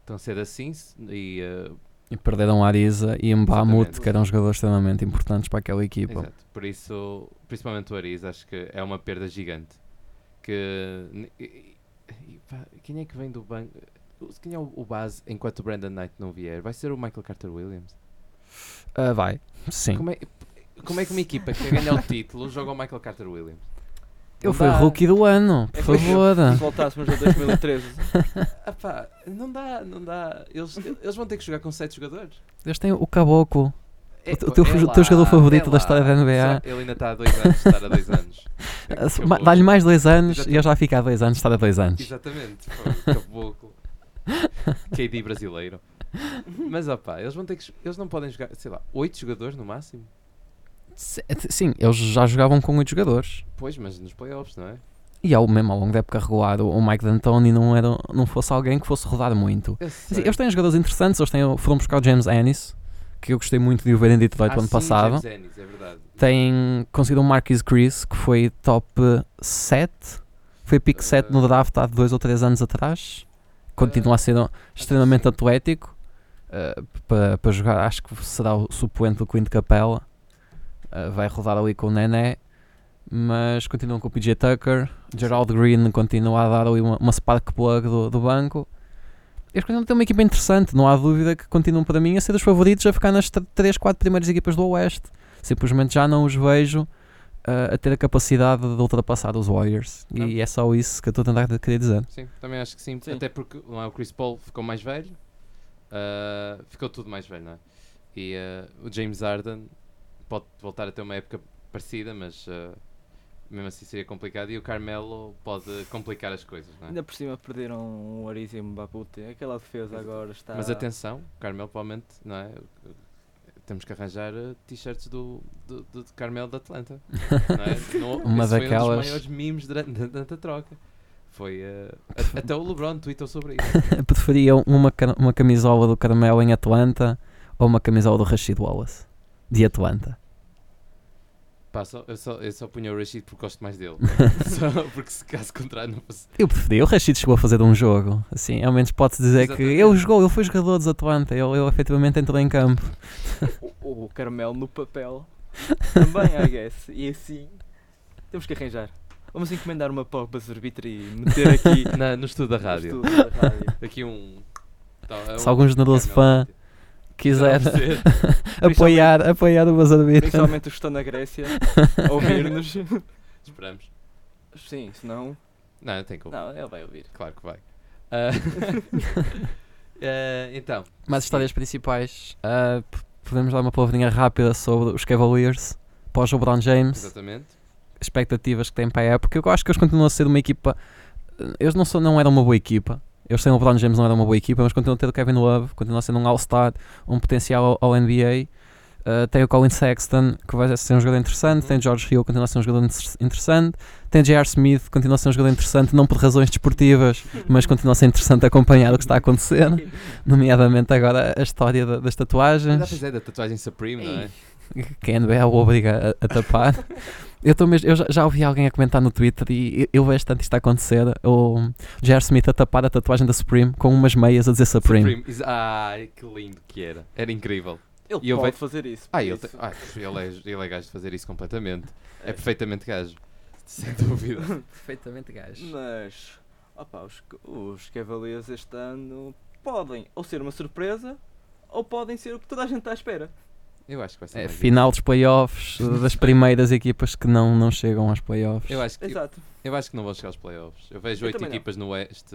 tão cedo assim. E, eh, E perderam Ariza e Mbamut, Exatamente. que eram jogadores extremamente importantes para aquela equipa. exato. Por isso, principalmente o Ariz, acho que é uma perda gigante. Que. quem é que vem do banco? Quem é o, base enquanto o Brandon Knight não vier? Vai ser o Michael Carter Williams? Ah, vai, sim. Como é, como é que uma equipa que quer ganhar o título joga o Michael Carter Williams? Não foi dá. rookie do ano, por É favor. Se voltássemos a 2013, Ah pá, não dá, não dá. Eles, eles vão ter que jogar com 7 jogadores. Eles têm o Caboclo. É, O teu- é o teu jogador lá, favorito é da lá. história da NBA. Ele ainda está há 2 anos, estar há 2 anos. Ah. Dá-lhe mais dois anos e Exatamente. ele já fica há dois anos, está a dois anos. Exatamente, caboclo. KD brasileiro. Mas opá, eles vão ter que. Eles não podem jogar, sei lá, 8 jogadores no máximo? Se- Sim, eles já jogavam com oito jogadores. Pois, mas nos playoffs, não é? E ao mesmo ao longo da época regular, o o Mike D'Antoni não, era, não fosse alguém que fosse rodar muito. Eu Sim, sei. eles têm jogadores interessantes, eles têm, foram buscar o James Ennis, que eu gostei muito de o ver em Detroit Ah, o ano sim, passado. James Ennis, é verdade. Tem conseguido um Marquis Chris, que foi top 7. Foi pick 7 no draft há 2 ou 3 anos atrás. Continua a ser um- extremamente sim. atlético. uh, para para jogar, acho que será o suplente do Quinto Capela. Uh, vai rodar ali com o Nené. Mas continuam com o PJ Tucker. Gerald Green continua a dar ali uma, uma spark plug do, do banco. Eles continuam a ter uma equipa interessante. Não há dúvida que continuam para mim a ser os favoritos a ficar nas 3, 4 primeiras equipas do Oeste. Simplesmente já não os vejo uh, a ter a capacidade de ultrapassar os Warriors. Não. E é só isso que eu estou a tentar querer dizer. Sim, também acho que sim. Sim. Até porque não é, o Chris Paul ficou mais velho. ah, ficou tudo mais velho, não é? E ah, o James Harden pode voltar a ter uma época parecida, mas ah, mesmo assim seria complicado. E o Carmelo pode complicar as coisas, não é? ainda por cima perderam o Ariz e o Mbapute. Aquela defesa agora está. Mas atenção, o Carmelo provavelmente, não é? Temos que arranjar ah, t-shirts do, do, do Carmelo da Atlanta. Não é? Não- Uma esse Foi um daquelas- dos maiores memes durante, durante a troca. Foi. ah, a- até o LeBron tweetou sobre isso. Preferia uma, uma camisola do Carmelo em Atlanta ou uma camisola do Rashid Wallace de Atlanta. Pá, só- eu, só, eu só punha o Rashid porque gosto mais dele. só porque se caso contrário não fosse. Eu preferia. O Rashid chegou a fazer um jogo. Assim, ao menos pode-se dizer que Exatamente. ele jogou, ele foi jogador dos Atlanta. Ele, ele efetivamente entrou em campo. O, o Carmelo no papel também, I guess. E assim temos que arranjar. Vamos encomendar uma Buzzer Beater e meter aqui Na, no estudo da rádio. estúdio da rádio. Aqui um. tá, é Se um algum generoso fã quiser apoiar, apoiar o Beater. Principalmente os que estão na Grécia a ouvir-nos. Esperamos. Sim, senão. Não, tem como. Não, ele vai ouvir. Claro que vai. Ah, ah, então. Mas histórias principais, p- podemos dar uma palavrinha rápida sobre os Cavaliers pós o LeBron James, Exatamente. expectativas que têm para a época. Eu acho que eles continuam a ser uma equipa. Eles não, são, não eram uma boa equipa. Eles sem o LeBron James não eram uma boa equipa, mas continuam a ter o Kevin Love, continuam a ser um All-Star, um potencial ao, ao NBA. Uh, tem o Colin Sexton, que vai ser um jogador interessante. Tem o George Hill, que continua a ser um jogador inter- interessante. Tem o J.R. Smith, que continua a ser um jogador interessante, não por razões desportivas, mas continua a ser interessante acompanhar o que está a acontecer. Nomeadamente agora a história da- das tatuagens, fiz é da tatuagem Supreme, não é? que a NBA o obriga a, a tapar. Eu, tô mesmo, eu já, já ouvi alguém a comentar no Twitter e eu, vejo tanto isto a acontecer. O J.R. Smith a tapar a tatuagem da Supreme com umas meias a dizer Supreme. Supreme. Ai, que lindo que era. Era incrível. Ele E eu pode ve- fazer isso. Ah, isso. te- ah, ele, é, ele é gajo de fazer isso completamente. É perfeitamente gajo. Sem dúvida. Perfeitamente gajo. Mas, opá, os, os Cavaliers este ano podem ou ser uma surpresa ou podem ser o que toda a gente está à espera. Eu acho que vai ser. É, final dos playoffs, das primeiras equipas que não, não chegam aos playoffs. Eu acho, que, Exato. eu acho que não vão chegar aos playoffs. Eu vejo Eu oito também não. equipas no Oeste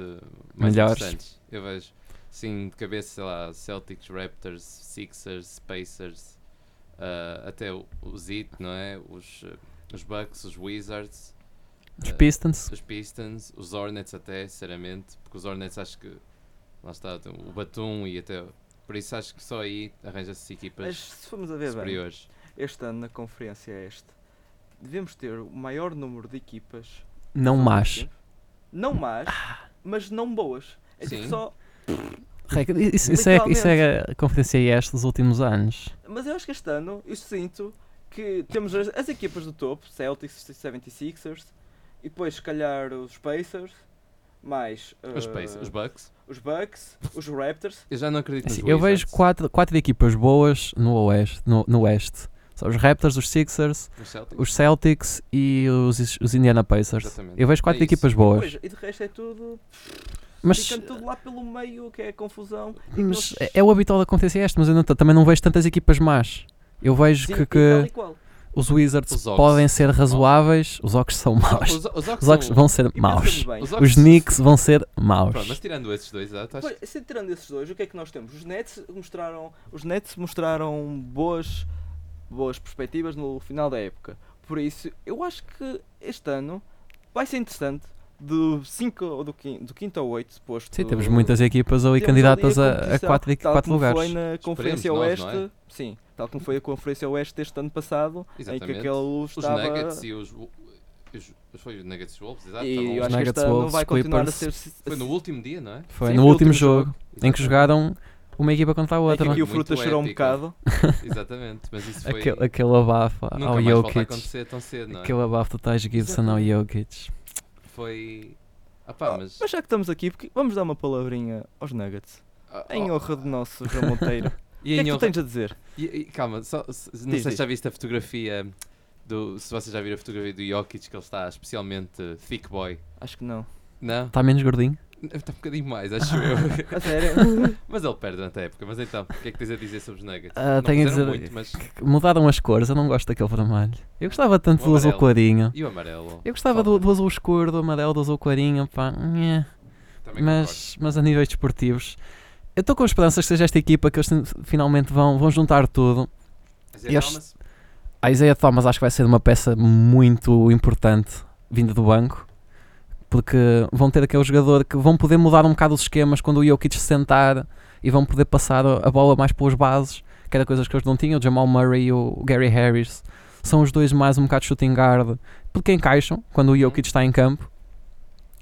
mais Melhores. interessantes. Eu vejo, sim, de cabeça, sei lá, Celtics, Raptors, Sixers, Pacers, ah, até os Heat, não é? Os, ah, os Bucks, os Wizards. Os ah, Pistons, os Pistons, os Hornets até, sinceramente, porque os Hornets acho que lá está o Batum e até por isso acho que só aí arranja-se equipas Mas se formos a ver bem, superiores. este ano na Conferência Este, devemos ter o maior número de equipas. não más. Não más, mas não boas. É tipo Sim. só. Reca, Isso, isso, é, isso é a conferência este dos últimos anos. Mas eu acho que este ano eu sinto que temos as, as equipas do topo, Celtics, 76ers, e depois se calhar os Pacers, mais Os, uh, Pacers, os Bucks. os Bucks, os Raptors. Eu já não acredito nos Assim, eu vejo quatro, quatro equipas boas no oeste. No, no oeste. São os Raptors, os Sixers, nos Celtics. os Celtics e os, os Indiana Pacers. Exatamente. Eu vejo quatro É equipas boas. Pois, e de resto é tudo. Mas Ficando tudo lá pelo meio, que é a confusão. Mas é, é o habitual da conferência este, mas eu não- também não vejo tantas equipas más. Eu vejo Sim, que, e que tal e qual. Os Wizards Os podem ser razoáveis, os Ox são maus. Os, os, Ox Os Ox são- vão ser E maus. Os Ox- Knicks vão ser maus. Pronto, mas tirando esses dois, achas- Pois, se tirando esses dois, o que é que nós temos? Os Nets mostraram, os Nets mostraram boas, boas perspectivas no final da época. Por isso, eu acho que este ano vai ser interessante. Do 5 ou do 5 do quinto ao 8 posto. Sim, temos muitas equipas ali temos candidatas a, a competição, quatro, tal quatro como lugares. foi na Conferência nós, Oeste. não é? Sim, tal como foi a Conferência Oeste este ano passado, em que Exatamente. aquele Os estava. Nuggets e os, os, os, foi os Nuggets e os Wolves, exato. e eu acho que Nuggets, ano Wolves, vai continuar a Clippers. ser. Foi no último dia, não é? Foi Sim, no foi o último último jogo, jogo. em que Exatamente. jogaram uma equipa contra a que outra. aqui o Muito Fruta chorou um bocado. Exatamente, mas isso foi. Aquele, aquele abafo nunca ao a Jokic. acontecer tão cedo, não é? Aquele abafo do Taj Gibson ao Jokic. Foi. Ah pá, Oh, mas. Mas já que estamos aqui, porque vamos dar uma palavrinha aos Nuggets. ah, Em oh, honra do nosso João Monteiro. O E que é que tu tens a dizer? E- e- calma, só, se- não Diz, sei diz. se já viste a fotografia do. Se vocês já viram a fotografia do Jokic, que ele está especialmente uh, thick boy. Acho que não. Não? Está menos gordinho? Está um bocadinho mais, acho eu. A sério? mas ele perde durante a época. Mas então, o que é que tens a dizer sobre os Nuggets? Ah, não tenho a dizer- muito, mas. Mudaram as cores, eu não gosto daquele vermelho. Eu gostava tanto O do azul clarinho. E o amarelo? Eu gostava do, do azul escuro, do amarelo, do azul clarinho, pá. Também concordo. Mas, mas a níveis desportivos, eu estou com esperanças que seja esta equipa que eles fin- finalmente vão, vão juntar tudo. Isaiah este- Thomas? A Isaiah Thomas acho que vai ser uma peça muito importante vinda do banco. Porque vão ter aquele jogador que vão poder mudar um bocado os esquemas quando o Jokic se sentar e vão poder passar a bola mais pelas bases, que era coisas que eles não tinham. O Jamal Murray e o Gary Harris são os dois mais um bocado shooting guard, porque encaixam quando o Jokic está em campo.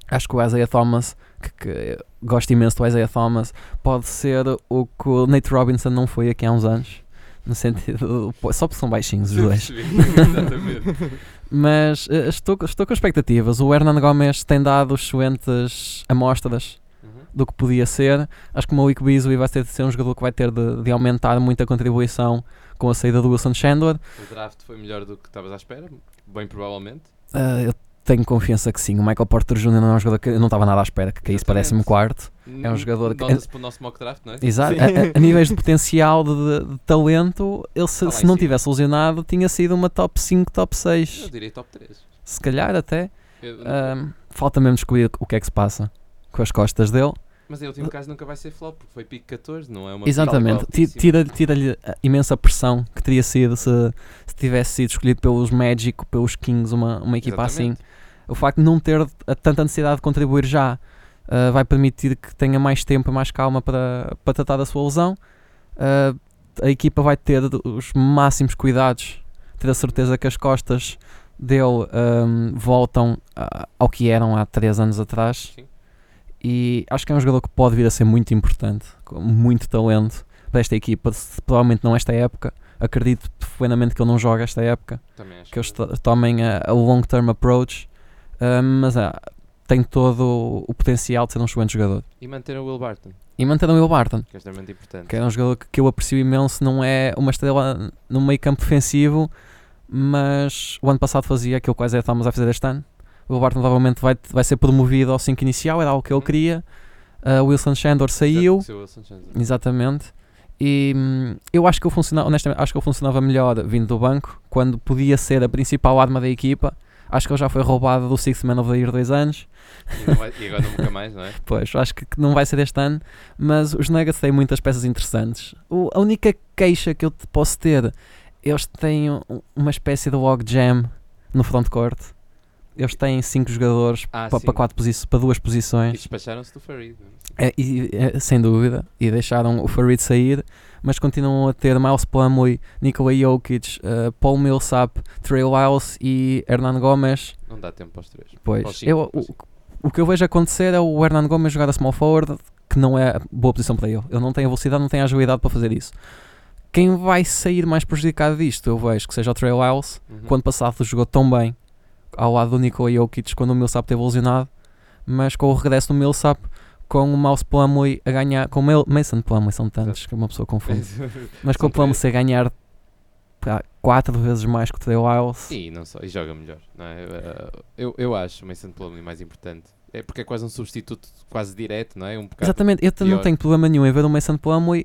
Acho que o Isaiah Thomas, que, que gosto imenso do Isaiah Thomas, pode ser o que o Nate Robinson não foi aqui há uns anos. No sentido. Só porque são baixinhos os dois. Exatamente. Mas eh, estou, estou com expectativas. O Hernan Gomes tem dado excelentes amostras Uhum. do que podia ser. Acho que o Malik Beasley vai ter de ser um jogador que vai ter de, de aumentar muito a contribuição com a saída do Wilson Chandler. O draft foi melhor do que estavas à espera, bem provavelmente. Ah, eu tenho confiança que sim. O Michael Porter Jr. não é um jogador que eu não estava nada à espera que caísse para Exatamente. 14. É um jogador que- Nota-se para o nosso mock draft, não é? Exato. Sim. A, a- a níveis de potencial, de, de- talento, ele se, se em não cima. tivesse lesionado, tinha sido uma top 5, top Eu 6. diria top 3. Se calhar até. Eu- Ahm, falta mesmo descobrir o que é que se passa com as costas dele. Mas em último caso nunca vai ser flop, porque foi pick 14, não é uma Exatamente. Tira-lhe tira-lhe a imensa pressão que teria sido se, se tivesse sido escolhido pelos Magic, pelos Kings, uma, uma equipa assim. O facto de não ter tanta necessidade de contribuir já ah, vai permitir que tenha mais tempo e mais calma para, para tratar da sua lesão. Ah, a equipa vai ter os máximos cuidados, ter a certeza que as costas dele um, voltam a- ao que eram há 3 anos atrás. Sim. E acho que é um jogador que pode vir a ser muito importante, com muito talento para esta equipa. Provavelmente não esta época. Acredito plenamente que ele não joga esta época que eles to- tomem a, a long term approach, mas ah, tem todo o, potencial de ser um excelente jogador. E manter o Will Barton, E manter o Will Barton, que é extremamente importante. que é um jogador que, que eu aprecio imenso, não é uma estrela no meio campo defensivo, mas o ano passado fazia aquilo que o Isaiah vai fazer este ano. O Will Barton provavelmente vai, vai ser promovido ao 5 inicial, era algo que ele Uhum. queria. O Wilson Chandler saiu, Wilson Chandler. Exatamente. E hum, eu acho que ele funcionava, honestamente, acho que ele funcionava melhor vindo do banco, quando podia ser a principal arma da equipa. Acho que ele já foi roubado do Sixth Man of the Year dois anos. E, vai- e agora nunca mais, não é? Pois, acho que não vai ser este ano. Mas os Nuggets têm muitas peças interessantes. O- a única queixa que eu te posso ter, eles têm um- uma espécie de log jam no frontcourt. Eles têm cinco jogadores Ah, para, quatro posi para duas E posições. despacharam-se do Farid. é? É, e- é, sem dúvida, e deixaram o Farid sair, mas continuam a ter Miles Plumlee, Nikola Jokic, eh, Paul Millsap, Trey Lyles e Hernan Gomes. Não dá tempo para os três. Pois, cinco, eu, o, o que eu vejo acontecer é o Hernan Gomes jogar a small forward, que não é boa posição para ele. Ele não tem a velocidade, não tem a agilidade para fazer isso. Quem vai sair mais prejudicado disto, eu vejo que seja o Trey Lyles, Uhum. que o ano passado jogou tão bem ao lado do Nikola Jokic quando o Millsap teve lesionado, mas com o regresso do Millsap, com o Mouse Plumlee a ganhar, com o Mel- Mason Plumlee, são tantos que uma pessoa confunde, mas com o Plumlee três. a ganhar pá, quatro vezes mais que o Trey Lyles, E não só, e joga melhor, não é? Eu, eu acho o Mason Plumlee mais importante. É porque é quase um substituto quase direto, não é? Um exatamente, eu t- não pior. tenho problema nenhum em ver o Mason Plumlee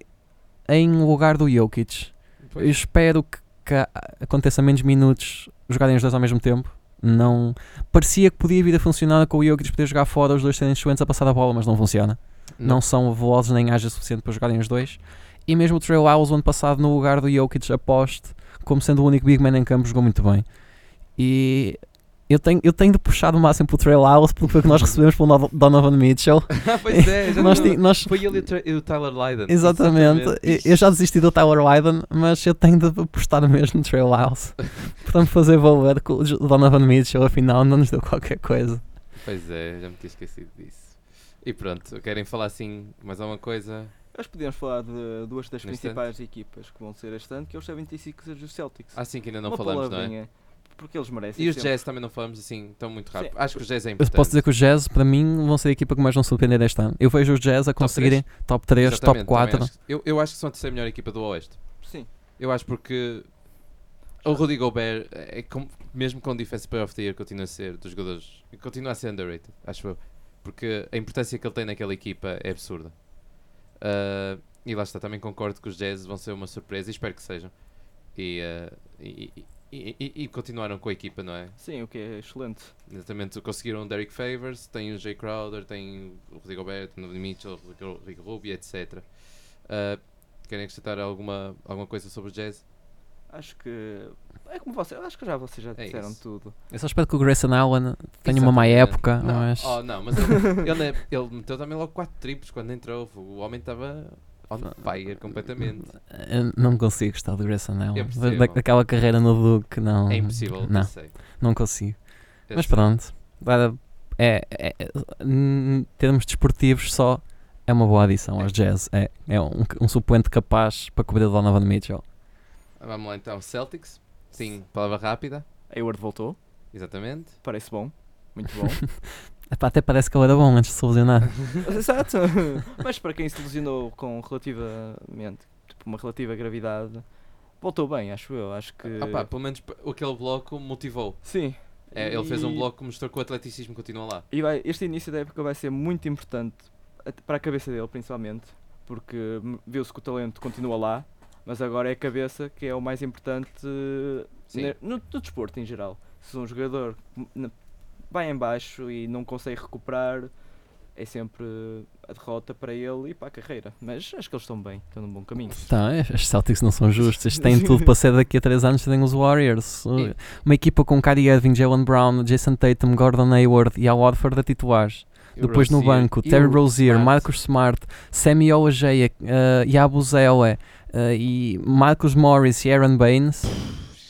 em lugar do Jokic, eu Pois. espero que, que aconteça menos minutos jogarem os dois ao mesmo tempo. Não parecia que podia vir a funcionar com o Jokic poder jogar fora, os dois serem excelentes a passar a bola, mas não funciona. não são velozes nem ágeis o suficiente para jogarem os dois. E mesmo o Trey Lyles, o ano passado, no lugar do Jokic, aposte, como sendo o único big man em campo, jogou muito bem. E eu tenho, eu tenho de puxar o máximo pelo Trey Lyles, porque foi o que nós recebemos pelo Dono- Donovan Mitchell. pois é, já nós, não- nós- Foi ele e o o Tyler Lydon. exatamente, eu- eu já desisti do Tyler Lydon, mas eu tenho de apostar mesmo no Trey Lyles. Portanto, fazer valer que o Donovan Mitchell, afinal, não nos deu qualquer coisa. Pois é, já me tinha esquecido disso. E pronto, querem falar assim mais alguma coisa? Acho que podíamos falar de duas das No principais equipas que vão ser este ano, que é os 76ers e os Celtics. Ah, sim, que ainda não Uma falamos, não é? Porque eles merecem. E os sempre. Jazz também não falamos assim tão muito rápido. Sim. Acho que os Jazz é Eu importante. posso dizer que os Jazz, para mim, vão ser a equipa que mais vão surpreender este ano. Eu vejo os Jazz a conseguirem top 3, top Exatamente, também 4. acho que- eu, eu acho que são a terceira melhor equipa do Oeste. Sim. Eu acho porque o Rudy Gobert, é com- mesmo com o Defensive Player of the Year, continua a ser dos jogadores. Continua a ser underrated, acho eu. Porque a importância que ele tem naquela equipa é absurda. Ah, e lá está, também concordo que os Jazz vão ser uma surpresa e espero que sejam. E, ah, e, e- e- e- continuaram com a equipa, não é? Sim, o que é excelente. Exatamente, conseguiram o Derek Favors, tem o Jay Crowder, tem o Rodrigo tem o Donovan Mitchell, o Rick Rubio, etc. Ah, querem acrescentar alguma, alguma coisa sobre o Jazz? Acho que. É como você. Acho que já vocês já É disseram isso. tudo. Eu só espero que o Grayson Allen tenha uma má época, Não, mas oh, não, mas ele, ele, ele meteu também logo 4 triplos quando entrou. O homem estava on fire completamente. eu não consigo gostar do Grayson Allen. Percebo. Da- Daquela carreira no Duke, não. É impossível, Não, sei. não consigo. Eu Mas sei. pronto. É, é- é- em termos desportivos, só é uma boa adição aos Jazz. É, é um, um suplente capaz para cobrir o Donovan Mitchell. Vamos lá então, Celtics. Sim, palavra rápida. Hayward voltou, Exatamente. parece bom, muito bom. Epá, até parece que ele era bom antes de se lesionar. Exato. Mas para quem se lesionou com relativamente, tipo, uma relativa gravidade, voltou bem, acho eu. Acho que. Ah pá, pelo menos aquele bloco motivou. Sim. É, ele fez um E- bloco que mostrou que o atleticismo continua lá. E vai, este início da época vai ser muito importante para a cabeça dele, principalmente, porque hum, viu-se que o talento continua lá, mas agora é a cabeça que é o mais importante no, no desporto em geral. Se um jogador m- n- vai em baixo e não consegue recuperar, é sempre a derrota para ele e para a carreira. Mas acho que eles estão bem, estão num bom caminho. Tá, os Celtics não são justos. Tem tudo para ser daqui a 3 anos terem os Warriors. E- Uma equipa com Kyrie Irving, Jalen Brown, Jason Tatum, Gordon Hayward e Al Horford a titulares. Depois no Rozier. banco, E Terry Rozier, Smart. Marcus Smart, Sammy Oajeia, uh, Yabusele uh, e Marcus Morris e Aaron Baines,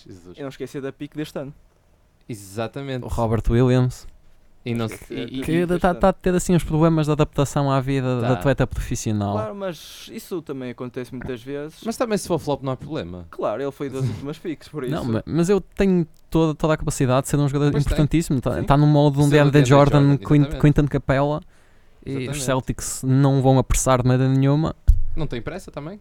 Jesus. E não esquecer da pique deste ano. Exatamente. o Robert Williams, E não Que- e- que está tá a ter assim uns problemas de adaptação à vida Tá. de atleta profissional. Claro, mas isso também acontece muitas vezes. Mas também se for flop não há problema. Claro, ele foi das últimas piques, por isso. Não, ma- mas eu tenho toda, toda a capacidade de ser um jogador Pois importantíssimo. Está tá no modo de um DeAndre Jordan, Jordan. Quinton Capella. E os. Celtics não vão apressar de maneira nenhuma. Não tem pressa também.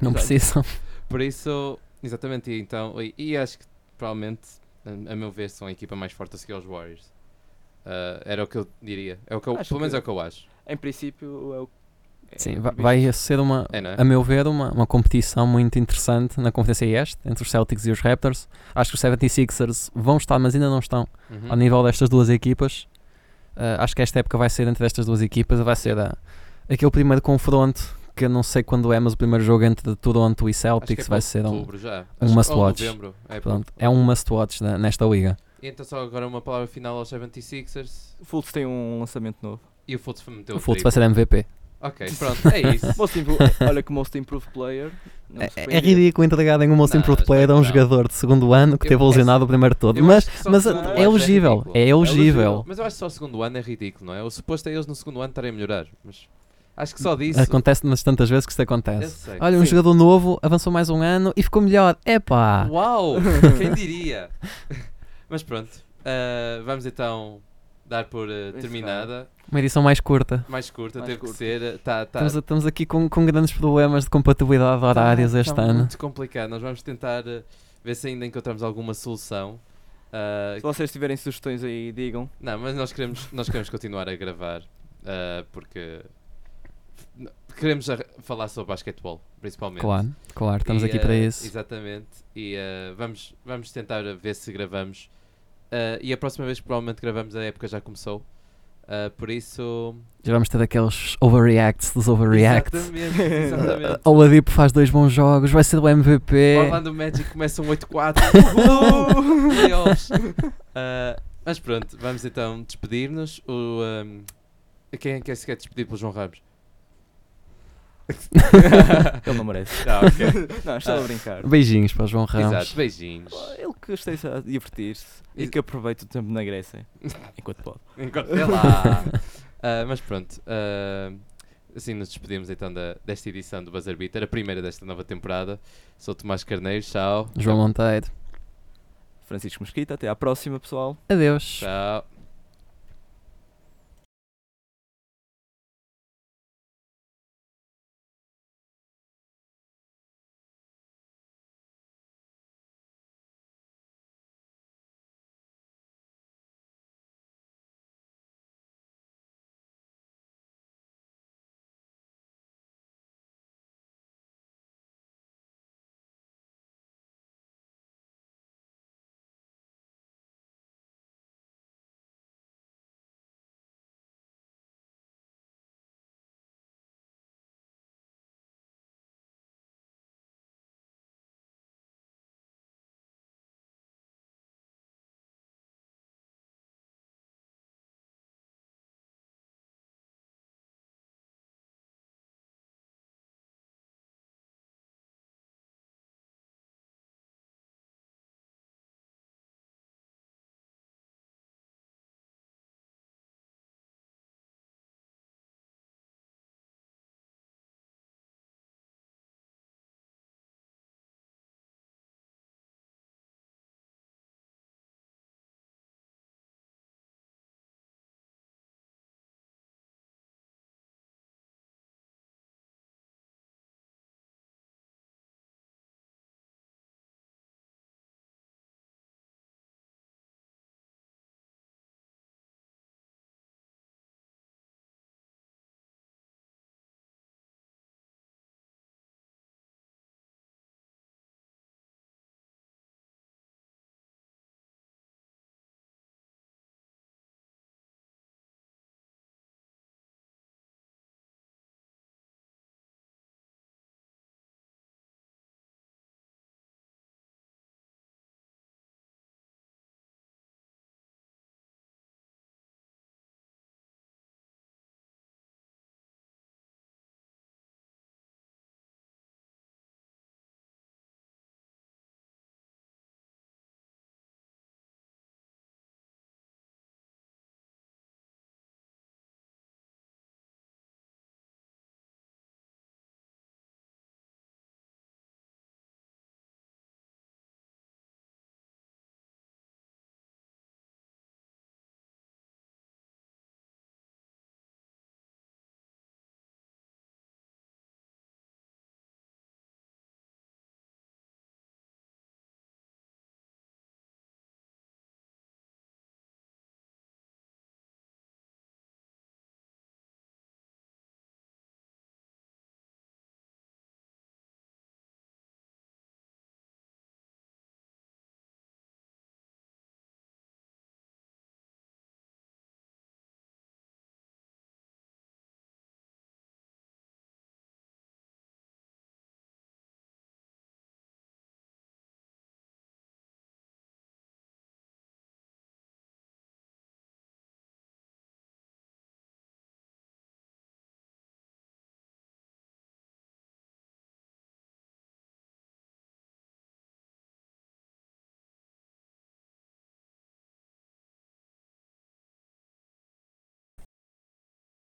Não Exato. precisam. Por isso, exatamente, e então, e, e acho que provavelmente, a, a meu ver, são a equipa mais forte a seguir aos Warriors. Ah, era o que eu diria. É o que eu, Acho pelo menos que- é o que eu acho. Em princípio, é o. é Sim, o va- previsto. vai ser uma, É, é? a meu ver, uma, uma competição muito interessante na Conferência Este, entre os Celtics e os Raptors. Acho que os 76ers vão estar, mas ainda não estão Uhum. ao nível destas duas equipas. Uh, acho que esta época vai ser entre estas duas equipas, vai ser a- aquele primeiro confronto que não sei quando é, mas o primeiro jogo entre Toronto e é Celtics para vai ser um, outubro já. um Acho- must ou watch. novembro. É, pronto, pronto. é um must watch na- nesta liga. E então só agora uma palavra final aos 76ers. O Fultz tem um lançamento novo. E o Fultz meteu O Fultz vai ser MVP. Ok, pronto, é isso. Olha que o Most Improved Player. É, é ridículo entregar em um Most Não, Improved Player a um não. jogador de segundo ano que Eu- teve é- lesionado o primeiro todo. Mas, mas é ano elegível. É elegível. Mas eu acho que só o segundo ano é ridículo, não é? O suposto é eles no segundo ano estarem a melhorar. Mas acho que só disso. Acontece-nas tantas vezes que isto Eu acontece. sei. Olha, um Sim. jogador novo avançou mais um ano e ficou melhor. Epá! Uau! Quem diria? Mas pronto, ah, vamos então dar por Encerrar. terminada. Uma edição mais curta. Mais curta, Mais teve curta. que ser. Tá, tá, Estamos, estamos aqui com, com grandes problemas de compatibilidade de horários tá- este tá ano. muito complicado. Nós vamos tentar ver se ainda encontramos alguma solução. Se vocês tiverem sugestões aí, digam. Não, mas nós queremos, nós queremos continuar a gravar porque queremos falar sobre basquetebol, principalmente. Claro, claro, estamos E, aqui para ah, isso. Exatamente. E ah, vamos, vamos tentar ver se gravamos. Ah, e a próxima vez que provavelmente gravamos a época já começou. Por isso. Já vamos ter aqueles overreacts dos overreacts. Exatamente, exatamente. O Oladipo faz dois bons jogos, vai ser o MVP. Orlando Magic começa um 8-4. Uhul! Playoffs. Ah, mas pronto, vamos então despedir-nos. O, ahm, quem é que se quer despedir pelo João Ramos? Ele não merece. Ah, ok. Não, estou Ah. a brincar. Beijinhos para o João Ramos. Exato, beijinhos. Ele que esteja a divertir-se e que aproveite o tempo na Grécia. Enquanto pode. Enquanto é lá. Ah, mas pronto, ah, assim nos despedimos então da, desta edição do Buzzer Beater, a primeira desta nova temporada. Sou Tomás Carneiro, tchau. João Monteiro. Francisco Mesquita, até à próxima, pessoal. Adeus. Tchau.